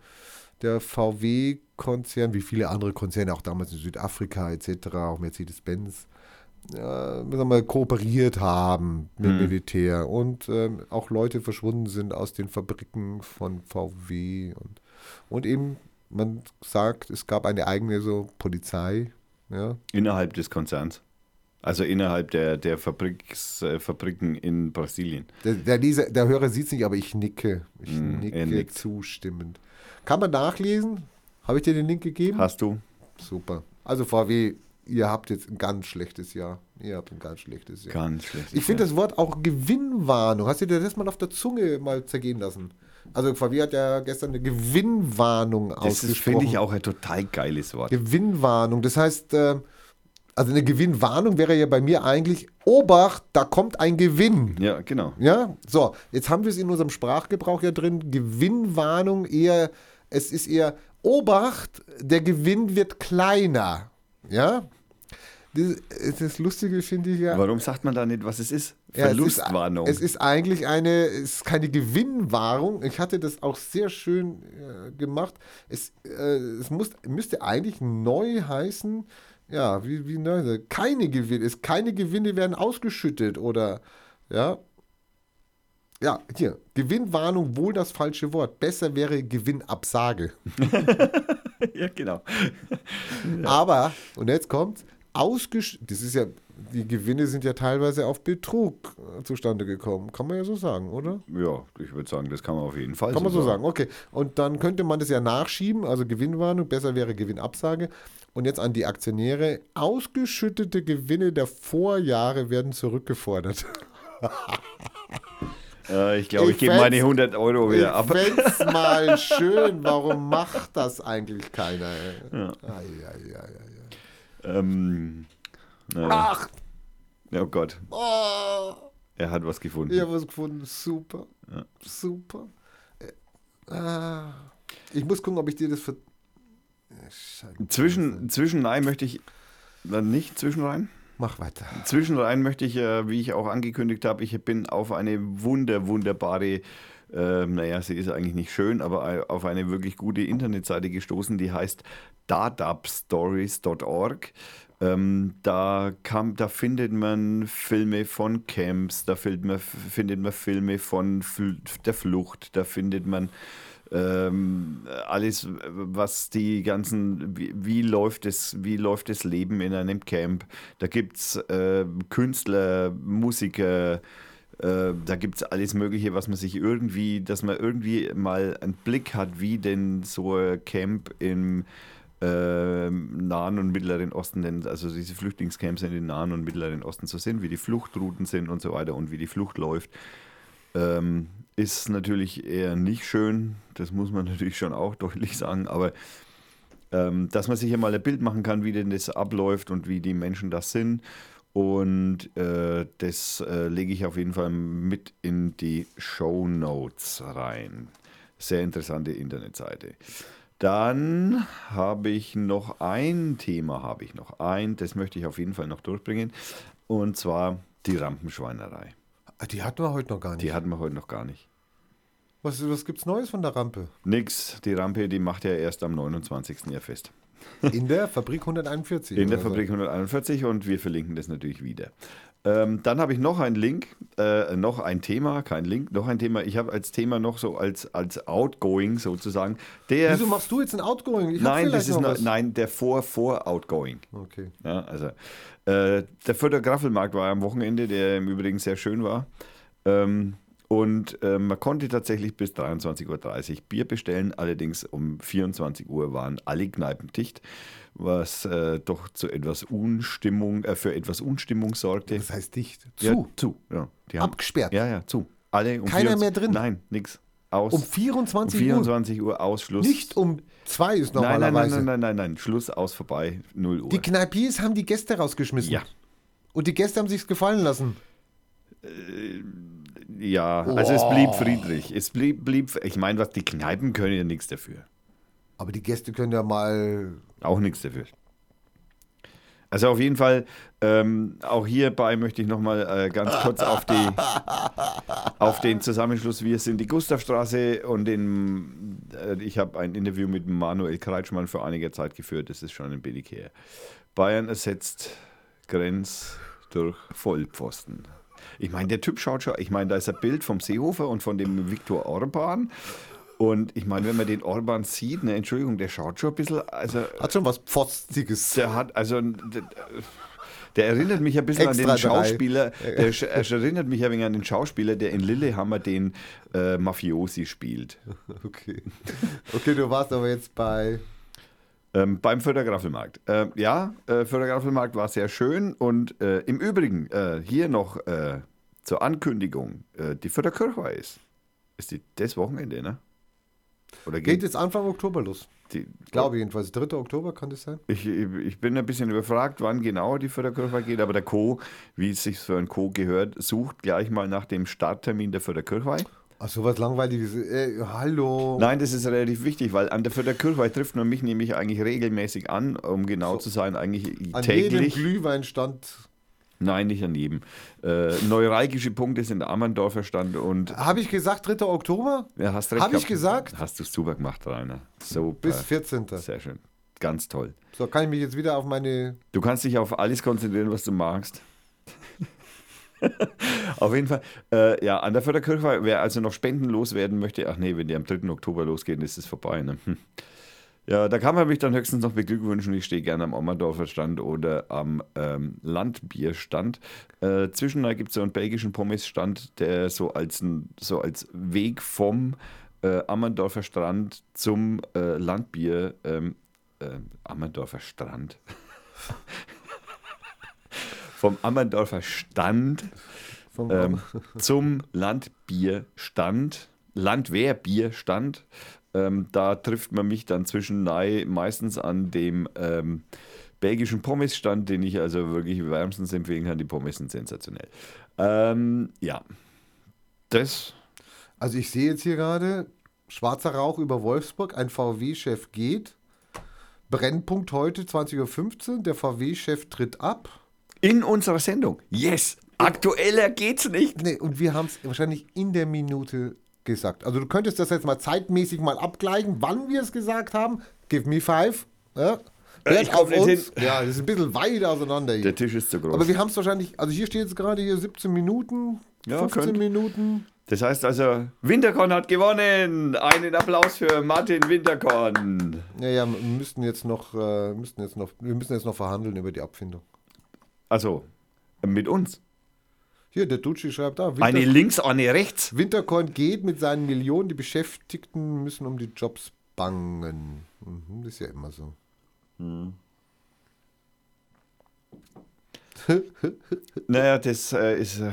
der VW-Konzern, wie viele andere Konzerne, auch damals in Südafrika etc., auch Mercedes-Benz, äh, sagen wir kooperiert haben mit Militär und ähm, auch Leute verschwunden sind aus den Fabriken von VW und, und eben, man sagt, es gab eine eigene so Polizei, ja, Innerhalb des Konzerns. Also innerhalb der, der Fabriks, äh, Fabriken in Brasilien. Der, der, Leser, der Hörer sieht es nicht, aber ich nicke. Ich Mm, nicke zustimmend. Kann man nachlesen? Habe ich dir den Link gegeben? Hast du? Super. Also VW, ihr habt jetzt ein ganz schlechtes Jahr. Ihr habt ein ganz schlechtes Jahr. Ganz schlecht. Ich finde das Wort auch Gewinnwarnung. Hast du dir das mal auf der Zunge mal zergehen lassen? Also VW hat ja gestern eine Gewinnwarnung Das ausgesprochen. finde ich auch ein total geiles Wort. Gewinnwarnung. Das heißt, äh, also eine Gewinnwarnung wäre ja bei mir eigentlich, Obacht, da kommt ein Gewinn. Ja, genau. Ja, so, jetzt haben wir es in unserem Sprachgebrauch ja drin. Gewinnwarnung eher, es ist eher Obacht, der Gewinn wird kleiner. Ja, das, das Lustige finde ich ja. Warum sagt man da nicht, was es ist? Ja, Verlustwarnung. Es ist, es ist eigentlich eine, es ist keine Gewinnwarnung. Ich hatte das auch sehr schön äh, gemacht. Es, äh, es muss, müsste eigentlich neu heißen, ja, wie, wie neu, keine Gewinne, keine Gewinne werden ausgeschüttet oder, ja. Ja, hier, Gewinnwarnung, wohl das falsche Wort. Besser wäre Gewinnabsage. ja, genau. Aber, und jetzt kommt's, ausgeschüttet, das ist ja, die Gewinne sind ja teilweise auf Betrug zustande gekommen. Kann man ja so sagen, oder? Ja, ich würde sagen, das kann man auf jeden Fall Kann man so sagen, okay. Und dann könnte man das ja nachschieben, also Gewinnwarnung, besser wäre Gewinnabsage. Und jetzt an die Aktionäre, ausgeschüttete Gewinne der Vorjahre werden zurückgefordert. Äh, ich glaube, ich, Ich gebe meine 100 Euro Ich wieder ab. fänd's mal schön, warum macht das eigentlich keiner? Ja. Ähm, äh, Ach, oh Gott, oh, er hat was gefunden. ich habe was gefunden, super, super. Äh, ah, ich muss gucken, ob ich dir das. Zwischen, zwischenrein möchte ich, dann nicht zwischenrein? Mach weiter. Zwischenrein möchte ich, äh, wie ich auch angekündigt habe, ich bin auf eine wunder, wunderbare, äh, naja, sie ist eigentlich nicht schön, aber auf eine wirklich gute Internetseite gestoßen, die heißt startupstories.org. Ähm, da, kam, da findet man Filme von Camps, da findet man, findet man Filme von Fl der Flucht, da findet man ähm, alles, was die ganzen, wie, wie, läuft es, wie läuft das Leben in einem Camp. Da gibt es äh, Künstler, Musiker, äh, da gibt es alles Mögliche, was man sich irgendwie, dass man irgendwie mal einen Blick hat, wie denn so ein Camp im ähm, Nahen und Mittleren Osten, denn, also diese Flüchtlingscamps in den Nahen und Mittleren Osten so sind, wie die Fluchtrouten sind und so weiter und wie die Flucht läuft. Ähm, ist natürlich eher nicht schön, das muss man natürlich schon auch deutlich sagen, aber ähm, dass man sich hier mal ein Bild machen kann, wie denn das abläuft und wie die Menschen das sind. Und äh, das äh, lege ich auf jeden Fall mit in die Show Notes rein. Sehr interessante Internetseite. Dann habe ich noch ein Thema, habe ich noch ein, das möchte ich auf jeden Fall noch durchbringen. Und zwar die Rampenschweinerei. Ah, Die hatten wir heute noch gar nicht. Die hatten wir heute noch gar nicht. Was, was gibt's Neues von der Rampe? Nix, die Rampe, die macht ja erst am 29. Jahr fest. In der Fabrik 141. In der. Fabrik 141 und wir verlinken das natürlich wieder. Ähm, dann habe ich noch einen Link, äh, noch ein Thema, kein Link, noch ein Thema. Ich habe als Thema noch so als, als Outgoing sozusagen. Der Wieso machst du jetzt ein Outgoing? Ich nein, das ist noch nein, der vor vor Outgoing. Okay. Ja, also äh, der Fürther Graffelmarkt war am Wochenende, der im Übrigen sehr schön war. Ähm, und äh, man konnte tatsächlich bis 23.30 Uhr Bier bestellen. Allerdings um 24 Uhr waren alle Kneipen dicht, was äh, doch zu etwas Unstimmung, äh, für etwas Unstimmung sorgte. Das heißt dicht. Zu. Ja, zu. Ja, die haben, Abgesperrt. Ja, ja, zu. Alle um Keiner 24 mehr drin? Nein, nix. Aus. Um 24, um 24 Uhr Ausschluss. Uhr. Nicht um 2 ist nein, nein, nein, normalerweise. nein, nein, nein, nein. Schluss, aus, vorbei, 0 Uhr. Die Kneipiers haben die Gäste rausgeschmissen. Ja. Und die Gäste haben sich's gefallen lassen. Ja, also es blieb friedlich. Es blieb, blieb ich meine, was die Kneipen können ja nichts dafür. Aber die Gäste können ja mal. Auch nichts dafür. Also auf jeden Fall, ähm, auch hierbei möchte ich nochmal äh, ganz kurz auf, die, auf den Zusammenschluss Wir sind die Gustavstraße und den, äh, ich habe ein Interview mit Manuel Kreitschmann vor einiger Zeit geführt, das ist schon ein billig her. Bayern ersetzt Grenz durch Vollpfosten. Ich meine, der Typ schaut schon, ich meine, da ist ein Bild vom Seehofer und von dem Viktor Orban. Und ich meine, wenn man den Orban sieht, ne, Entschuldigung, der schaut schon ein bisschen, also Hat schon was Pfostiges. der hat, also der, der erinnert mich ein bisschen an den Extra. Schauspieler, der er erinnert mich ein wenig an den Schauspieler, der in Lillehammer den äh, Mafiosi spielt. Okay. Okay, du warst aber jetzt bei. Ähm, beim Fördergraffelmarkt. Äh, ja, äh, Fördergraffelmarkt war sehr schön und äh, im Übrigen äh, hier noch äh, zur Ankündigung, äh, die Förderkirchweih ist. Ist die das Wochenende, ne? Oder Geht geht, jetzt Anfang Oktober los. die, Glaube jedenfalls. 3. Oktober kann das sein? Ich, ich bin ein bisschen überfragt, wann genau die Förderkirchweih geht, aber der Co., wie es sich für ein Co. gehört, sucht gleich mal nach dem Starttermin der Förderkirchweih. Ach, sowas langweiliges. Äh, hallo. Nein, das ist relativ wichtig, weil an der Förderkirchweih trifft man mich nämlich eigentlich regelmäßig an, um genau zu sein, eigentlich An jedem täglich. Glühweinstand. Nein, nicht an jedem. Äh, neuralgische Punkte sind Ammerndorfer Stand und Habe ich gesagt 3. Oktober? ja, hast recht. Hab ich gesagt? Hast du super gemacht, Rainer. Super. Bis 14. Sehr schön. Ganz toll. So, kann ich mich jetzt wieder auf meine. Du kannst dich auf alles konzentrieren, was du magst. auf jeden Fall, äh, ja, an der Förderkirche, wer also noch Spenden loswerden möchte, ach nee, wenn die am 3. Oktober losgehen, ist es vorbei. Ne? Hm. Ja, da kann man mich dann höchstens noch beglückwünschen. Ich stehe gerne am Ommerdorfer Stand oder am ähm, Landbierstand. Äh, zwischendurch gibt es so einen belgischen Pommesstand, der so als, ein, so als Weg vom äh, Ammerndorfer Strand zum äh, Landbier, ähm, äh, Ammerndorfer Strand, vom Ammerndorfer Stand Vom ähm, zum Landbierstand, Landwehrbierstand. Ähm, da trifft man mich dann zwischen meistens an dem ähm, belgischen Pommesstand, den ich also wirklich wärmstens empfehlen kann. Die Pommes sind sensationell. Ähm, ja, das Also ich sehe jetzt hier gerade, schwarzer Rauch über Wolfsburg, ein VW-Chef geht. Brennpunkt heute 20.15 Uhr, der VW-Chef tritt ab. in unserer Sendung. Yes! Aktueller geht's nicht. Nee, und wir haben es wahrscheinlich in der Minute gesagt. Also du könntest das jetzt mal zeitmäßig mal abgleichen, wann wir es gesagt haben. Give me five. Ja. Hört komm nicht hin. Ja, das ist ein bisschen weit auseinander hier. Der Tisch ist zu groß. Aber wir haben es wahrscheinlich, also hier steht jetzt gerade hier 17 Minuten, Ja, 15 könnt. Minuten. Das heißt also, Winterkorn hat gewonnen. Einen Applaus für Martin Winterkorn. Naja, wir müssten jetzt noch, äh, müssten jetzt noch, wir müssen jetzt noch verhandeln über die Abfindung. Also, mit uns. Hier, der Ducci schreibt da, Winter, Eine links, eine rechts. Winterkorn geht mit seinen Millionen, die Beschäftigten müssen um die Jobs bangen. Mhm, das ist ja immer so. Naja, das äh, ist äh,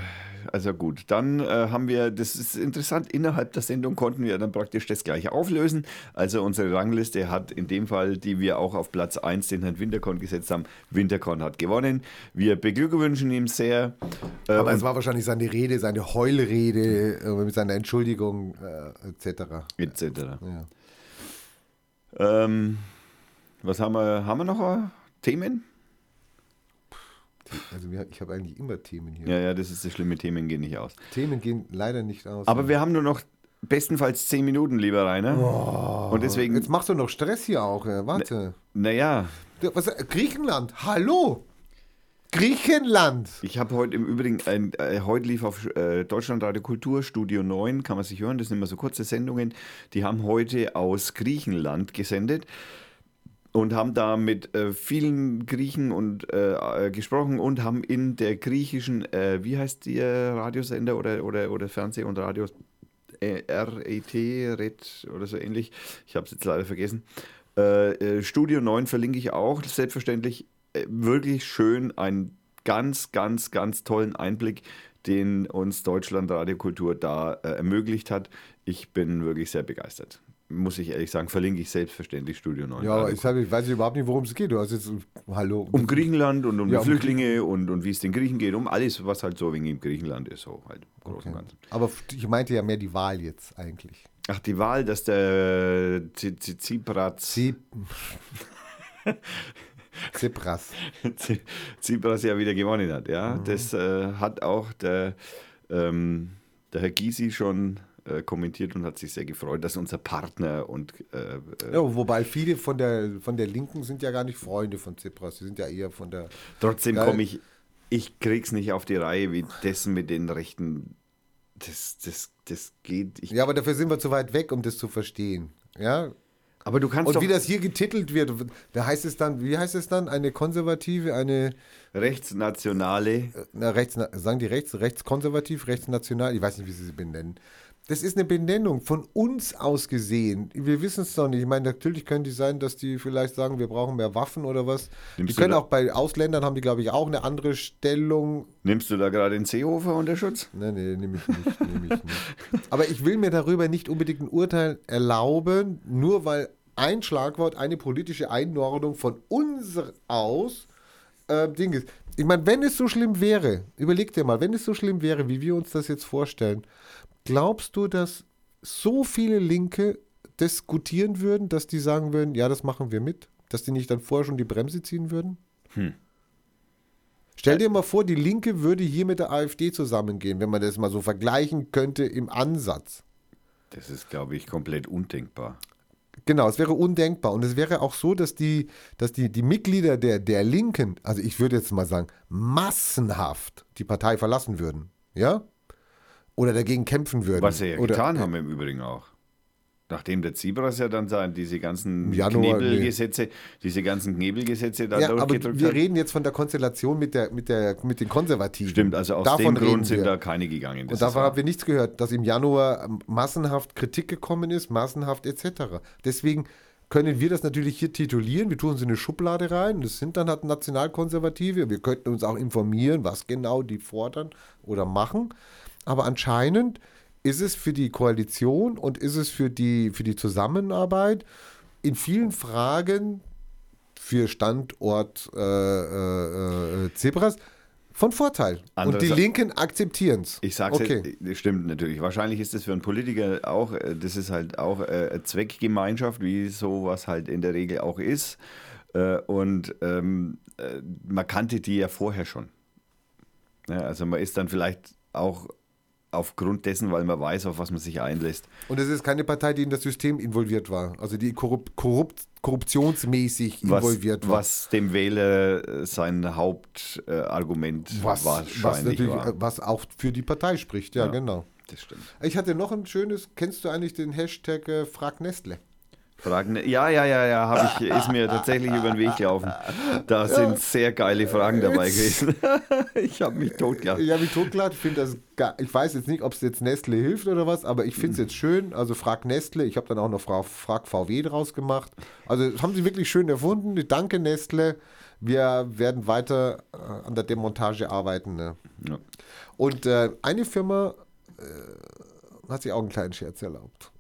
also gut. Dann äh, haben wir, das ist interessant, innerhalb der Sendung konnten wir dann praktisch das gleiche auflösen. Also unsere Rangliste hat in dem Fall, die wir auch auf Platz 1 den Herrn Winterkorn gesetzt haben, Winterkorn hat gewonnen. Wir beglückwünschen ihm sehr. Äh, Aber es war wahrscheinlich seine Rede, seine Heulrede äh, mit seiner Entschuldigung äh, etc. etc. Ja. Ähm, was haben wir? Haben wir noch äh, Themen? Also wir, ich habe eigentlich immer Themen hier. Ja, ja, das ist das schlimme. Themen gehen nicht aus. Themen gehen leider nicht aus. Aber wir haben nur noch bestenfalls 10 Minuten, lieber Rainer. Und deswegen, Jetzt machst du noch Stress hier auch. Äh, warte. naja, Was, äh, Griechenland, hallo! Griechenland! ich habe heute im Übrigen, ein, äh, heute lief auf äh, Deutschlandradio Kultur, Studio 9, kann man sich hören, das sind immer so kurze Sendungen, die haben heute aus Griechenland gesendet und haben da mit äh, vielen Griechen und äh, äh, gesprochen und haben in der griechischen, äh, wie heißt der Radiosender oder, oder, oder Fernseh- und Radio äh, RET, RET oder so ähnlich, ich habe es jetzt leider vergessen. Äh, äh, Studio 9 verlinke ich auch, selbstverständlich. Äh, wirklich schön, einen ganz, ganz, ganz tollen Einblick, den uns Deutschland Radiokultur da äh, ermöglicht hat. Ich bin wirklich sehr begeistert. Muss ich ehrlich sagen, verlinke ich selbstverständlich Studio 9. Ja, aber Radio ich, sag, ich weiß überhaupt nicht, worum es geht. Du hast jetzt, hallo. um Griechenland und um Ja, die um Flüchtlinge und, und wie es den Griechen geht, um alles, was halt so wegen im Griechenland ist, so halt im Großen und Ganzen. Aber ich meinte ja mehr die Wahl jetzt eigentlich. Ach, die Wahl, dass der Tsipras, Tsipras. Tsipras ja wieder gewonnen hat. Ja, Mhm. das äh, hat auch der, ähm, der Herr Gysi schon äh, kommentiert und hat sich sehr gefreut, dass unser Partner und äh, äh, Ja, wobei viele von der, von der Linken sind ja gar nicht Freunde von Tsipras. Sie sind ja eher von der. trotzdem komme ich, ich krieg's nicht auf die Reihe, wie das mit den Rechten, das, das, das geht. Ja, aber dafür sind wir zu weit weg, um das zu verstehen. Ja. aber du kannst Und doch wie das hier getitelt wird, da heißt es dann, wie heißt es dann? Eine konservative, eine rechtsnationale, na, rechts, sagen die rechts, rechtskonservativ, rechtsnational, ich weiß nicht, wie sie sie benennen. Das ist eine Benennung von uns aus gesehen. Wir wissen es doch nicht. Ich meine, natürlich können die sein, dass die vielleicht sagen, wir brauchen mehr Waffen oder was. Nimmst die können auch bei Ausländern haben die, glaube ich, auch eine andere Stellung. nimmst du da gerade den Seehofer unter Schutz? Nein, nee, nehme ich nicht, nehme ich nicht. Aber ich will mir darüber nicht unbedingt ein Urteil erlauben, nur weil ein Schlagwort, eine politische Einordnung von uns aus äh, Ding ist. Ich meine, wenn es so schlimm wäre, überleg dir mal, wenn es so schlimm wäre, wie wir uns das jetzt vorstellen, glaubst du, dass so viele Linke diskutieren würden, dass die sagen würden, ja, das machen wir mit? Dass die nicht dann vorher schon die Bremse ziehen würden? Stell dir mal vor, die Linke würde hier mit der AfD zusammengehen, wenn man das mal so vergleichen könnte im Ansatz. Das ist, glaube ich, komplett undenkbar. Genau, es wäre undenkbar. Und es wäre auch so, dass die, dass die, die Mitglieder der, der Linken, also ich würde jetzt mal sagen, massenhaft die Partei verlassen würden. Ja? Oder dagegen kämpfen würden. Was sie ja Oder, getan haben im Übrigen auch. Nachdem der Tsipras ja dann sein, diese ganzen Januar, Knebelgesetze, diese ganzen Knebelgesetze da Ja, aber wir hat. reden jetzt von der Konstellation mit, der, mit, der, mit den Konservativen. Stimmt, also aus Davon dem Grund sind da keine gegangen. Und davon haben wir nichts gehört, dass im Januar ähm, massenhaft Kritik gekommen ist, massenhaft etc. Deswegen können wir das natürlich hier titulieren. Wir tun uns in eine Schublade rein. Das sind dann halt Nationalkonservative. Wir könnten uns auch informieren, was genau die fordern oder machen. Aber anscheinend ist es für die Koalition und ist es für die, für die Zusammenarbeit in vielen Fragen für Standort äh, äh, äh, Zebras von Vorteil. und die Linken akzeptieren es. Ich sag's okay. jetzt, das stimmt natürlich. Wahrscheinlich ist das für einen Politiker auch, äh, das ist halt auch äh, eine Zweckgemeinschaft, wie sowas halt in der Regel auch ist. Äh, Und ähm, äh, man kannte die ja vorher schon. Ja, also man ist dann vielleicht auch aufgrund dessen, weil man weiß, auf was man sich einlässt. Und es ist keine Partei, die in das System involviert war. Also die korrupt, korrupt, korruptionsmäßig Was, involviert war. was dem Wähler äh, sein Hauptargument was, wahrscheinlich was natürlich, war. was auch für die Partei spricht, ja, Ja. genau. Das stimmt. Ich hatte noch ein schönes, kennst du eigentlich den Hashtag äh, Frag Nestle? Fragen, ja, ja, ja, ja, habe ich, ist mir tatsächlich über den Weg gelaufen. Da sind sehr geile Fragen dabei gewesen. ich habe mich totgelacht. Ja, wie totgelacht. Ich finde das, ga- ich weiß jetzt nicht, ob es jetzt Nestle hilft oder was, aber ich finde es jetzt schön. Also Frag Nestle. Ich habe dann auch noch Fra- Frag VW draus gemacht. Also haben sie wirklich schön erfunden. Danke Nestle. Wir werden weiter äh, an der Demontage arbeiten. Ne? Ja. Und äh, eine Firma äh, hat sich auch einen kleinen Scherz erlaubt.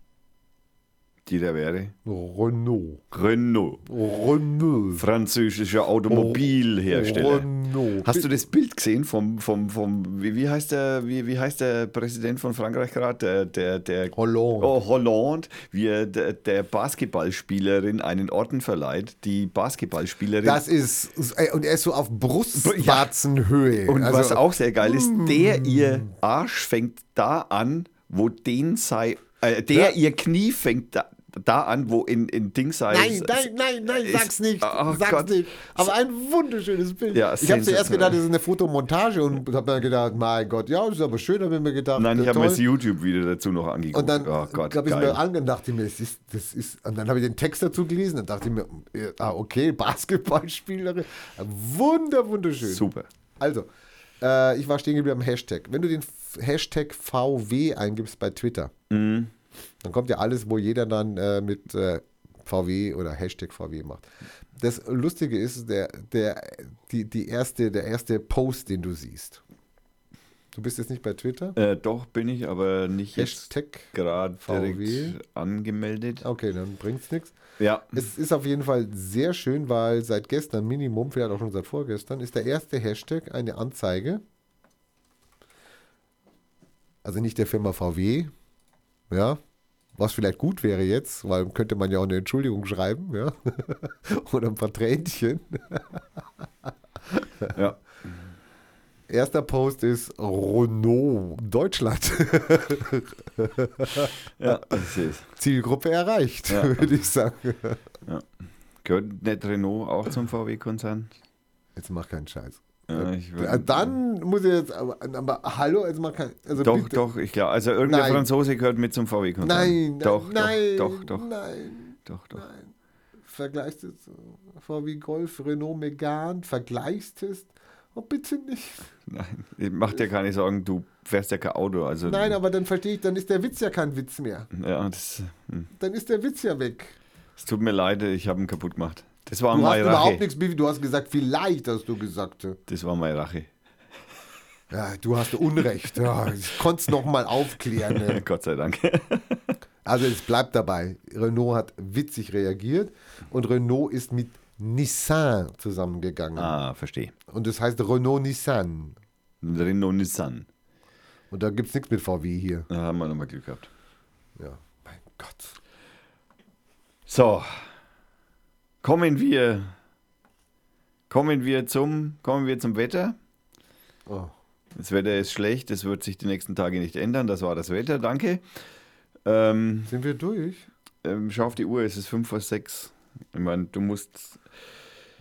Die da wäre. Renault. Renault. Renault. Französischer Automobilhersteller. Renault. Hast du das Bild gesehen vom, vom, vom wie, wie, heißt der, wie, wie heißt der Präsident von Frankreich gerade? Der, der, der Hollande. Oh, Hollande, wie er der, der Basketballspielerin einen Orden verleiht. Die Basketballspielerin. Das ist, ey, und er ist so auf Brustwarzenhöhe. Und also, was auch sehr geil ist, der ihr Arsch fängt da an, wo den sei, äh, der Ja. ihr Knie fängt da, da an, wo in, in Ding sei. Nein, nein, nein, nein, ist- sag's nicht. Oh sag's Gott. nicht. Aber ein wunderschönes Bild. Ja, ich habe zuerst gedacht, das ist eine Fotomontage und habe mir gedacht, mein Gott, ja, das ist aber schön, habe ich mir gedacht. Nein, ich äh, habe mir das YouTube-Video dazu noch angeguckt. Und dann oh Gott, habe ich mir angedacht, ich mir, das ist, das ist, und dann habe ich den Text dazu gelesen und dachte ich mir, äh, ah, okay, Basketballspielerin. Wunder, wunderschön. Super. Also, äh, ich war stehen geblieben am Hashtag. Wenn du den Hashtag VW eingibst bei Twitter, Mhm. Dann kommt ja alles, wo jeder dann äh, mit äh, VW oder Hashtag VW macht. Das Lustige ist, der, der, die, die erste, der erste Post, den du siehst. Du bist jetzt nicht bei Twitter? Äh, doch, bin ich, aber nicht Hashtag gerade VW. direkt angemeldet. Okay, dann bringt's nichts. Ja, Es ist auf jeden Fall sehr schön, weil seit gestern, Minimum, vielleicht auch schon seit vorgestern, ist der erste Hashtag eine Anzeige. Also nicht der Firma VW, ja, was vielleicht gut wäre jetzt, weil könnte man ja auch eine Entschuldigung schreiben, ja, oder ein paar Tränchen. Ja. Erster Post ist Renault Deutschland. ja, das ist. Zielgruppe erreicht, Ja. würde ich sagen. Gehört nicht Renault auch zum VW-Konzern? Jetzt mach keinen Scheiß. Ja, Dann muss ich jetzt, aber, aber hallo, jetzt mach keinen. Also Doch, bitte. doch, ich glaube. Also irgendein Nein. Franzose gehört mit zum VW-Konzern. Nein, doch, nein, doch, doch, doch, nein, doch, doch. nein. Vergleichst du so VW Golf, Renault Megane, vergleichst es? Oh, bitte nicht. Nein, mach dir keine Sorgen, du fährst ja kein Auto. Also, Nein, aber dann verstehe ich, dann ist der Witz ja kein Witz mehr. Ja, das, hm. Dann ist der Witz ja weg. es tut mir leid, ich habe ihn kaputt gemacht. Das war Du hast meine überhaupt Rache. nichts, Bibi. Du hast gesagt, vielleicht hast du gesagt. Das war meine Rache. Ja, du hast Unrecht. Ja, ich konnte es nochmal aufklären. Ne? Gott sei Dank. Also es bleibt dabei. Renault hat witzig reagiert und Renault ist mit Nissan zusammengegangen. ah, verstehe. Und das heißt Renault Nissan. Renault Nissan. Und da gibt es nichts mit VW hier. Da haben wir nochmal Glück gehabt. Ja, mein Gott. So, kommen wir, kommen wir zum, kommen wir zum Wetter. Oh. Das Wetter ist schlecht, das wird sich die nächsten Tage nicht ändern. Das war das Wetter, danke. Ähm, Sind wir durch? ähm, schau auf die Uhr, es ist 5 vor 6. Ich meine, du musst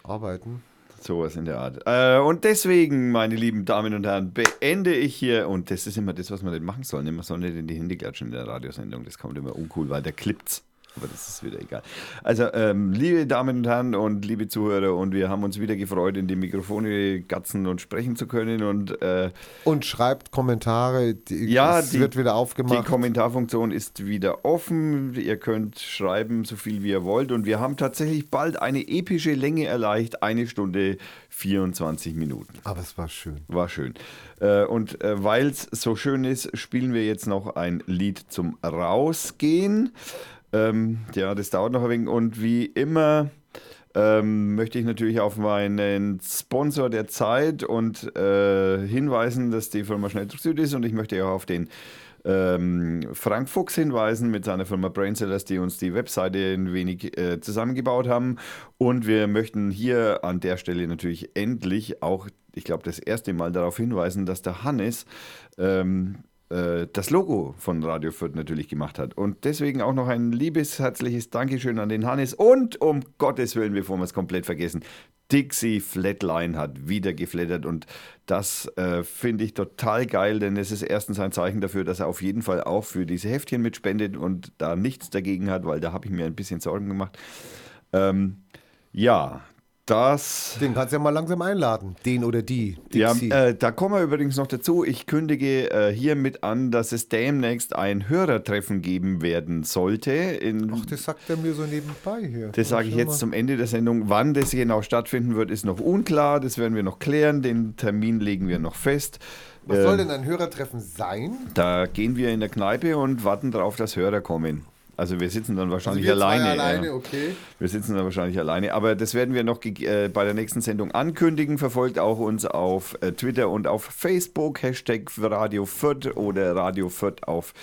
Arbeiten. sowas in der Art. Äh, und deswegen, meine lieben Damen und Herren, beende ich hier, und das ist immer das, was man nicht machen soll. Man soll nicht in die Hände klatschen in der Radiosendung, das kommt immer uncool, weil der klippt's. Aber das ist wieder egal. Also, ähm, liebe Damen und Herren und liebe Zuhörer, und wir haben uns wieder gefreut, in die Mikrofone gatzen und sprechen zu können. Und äh, Und schreibt Kommentare. Die, Ja, es die- wird wieder Die aufgemacht. Kommentarfunktion ist wieder offen. Ihr könnt schreiben, so viel wie ihr wollt. Und wir haben tatsächlich bald eine epische Länge erreicht. Eine Stunde 24 Minuten. Aber es war schön. War schön. Äh, Und weil es so schön ist, spielen wir jetzt noch ein Lied zum Rausgehen. Ähm, ja, das dauert noch ein wenig. Und wie immer ähm, möchte ich natürlich auf meinen Sponsor der Zeit und äh, hinweisen, dass die Firma Schnelldruck Süd ist. Und ich möchte auch auf den ähm, Frank Fuchs hinweisen mit seiner Firma Brainsellers, die uns die Webseite ein wenig äh, zusammengebaut haben. Und wir möchten hier an der Stelle natürlich endlich auch, ich glaube, das erste Mal darauf hinweisen, dass der Hannes ähm, äh, das Logo von Radio Fürth natürlich gemacht hat. Und deswegen auch noch ein liebes, herzliches Dankeschön an den Hannes. Und um Gottes Willen, bevor wir es komplett vergessen, Dixie Flatline hat wieder geflattert und das äh, finde ich total geil, denn es ist erstens ein Zeichen dafür, dass er auf jeden Fall auch für diese Heftchen mitspendet und da nichts dagegen hat, weil da habe ich mir ein bisschen Sorgen gemacht. Ähm, ja, das Den kannst du ja mal langsam einladen. Den oder die. ja, Dixie. äh, da kommen wir übrigens noch dazu. Ich kündige äh, hiermit an, dass es demnächst ein Hörertreffen geben werden sollte. In, Ach, das sagt er mir so nebenbei hier. das sage ich jetzt mal. zum Ende der Sendung. Wann das genau stattfinden wird, ist noch unklar. Das werden wir noch klären. Den Termin legen wir noch fest. Was Äh, soll denn ein Hörertreffen sein? Da gehen wir in der Kneipe und warten darauf, dass Hörer kommen. Also wir sitzen dann wahrscheinlich Also wir zwei alleine. alleine, okay. Wir sitzen da wahrscheinlich alleine, aber das werden wir noch äh, bei der nächsten Sendung ankündigen. Verfolgt auch uns auf äh, Twitter und auf Facebook, Hashtag Radio Fürth oder Radio Fürth auf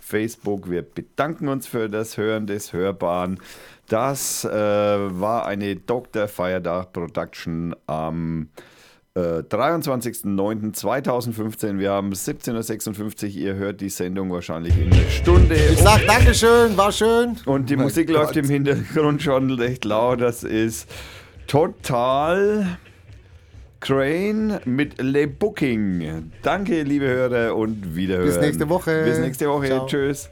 Facebook. Wir bedanken uns für das Hören des Hörbaren. Das äh, war eine Dr. Feiertag Production am äh, 23.09.2015. Wir haben 17.56 Uhr. Ihr hört die Sendung wahrscheinlich in einer Stunde. Ich sag Dankeschön, war schön. Und die Mein Musik läuft Gott. im Hintergrund schon recht laut. Das ist total Crane mit Le Booking. Danke, liebe Hörer, und wiederhören. Bis nächste Woche. Bis nächste Woche. Ciao. Tschüss.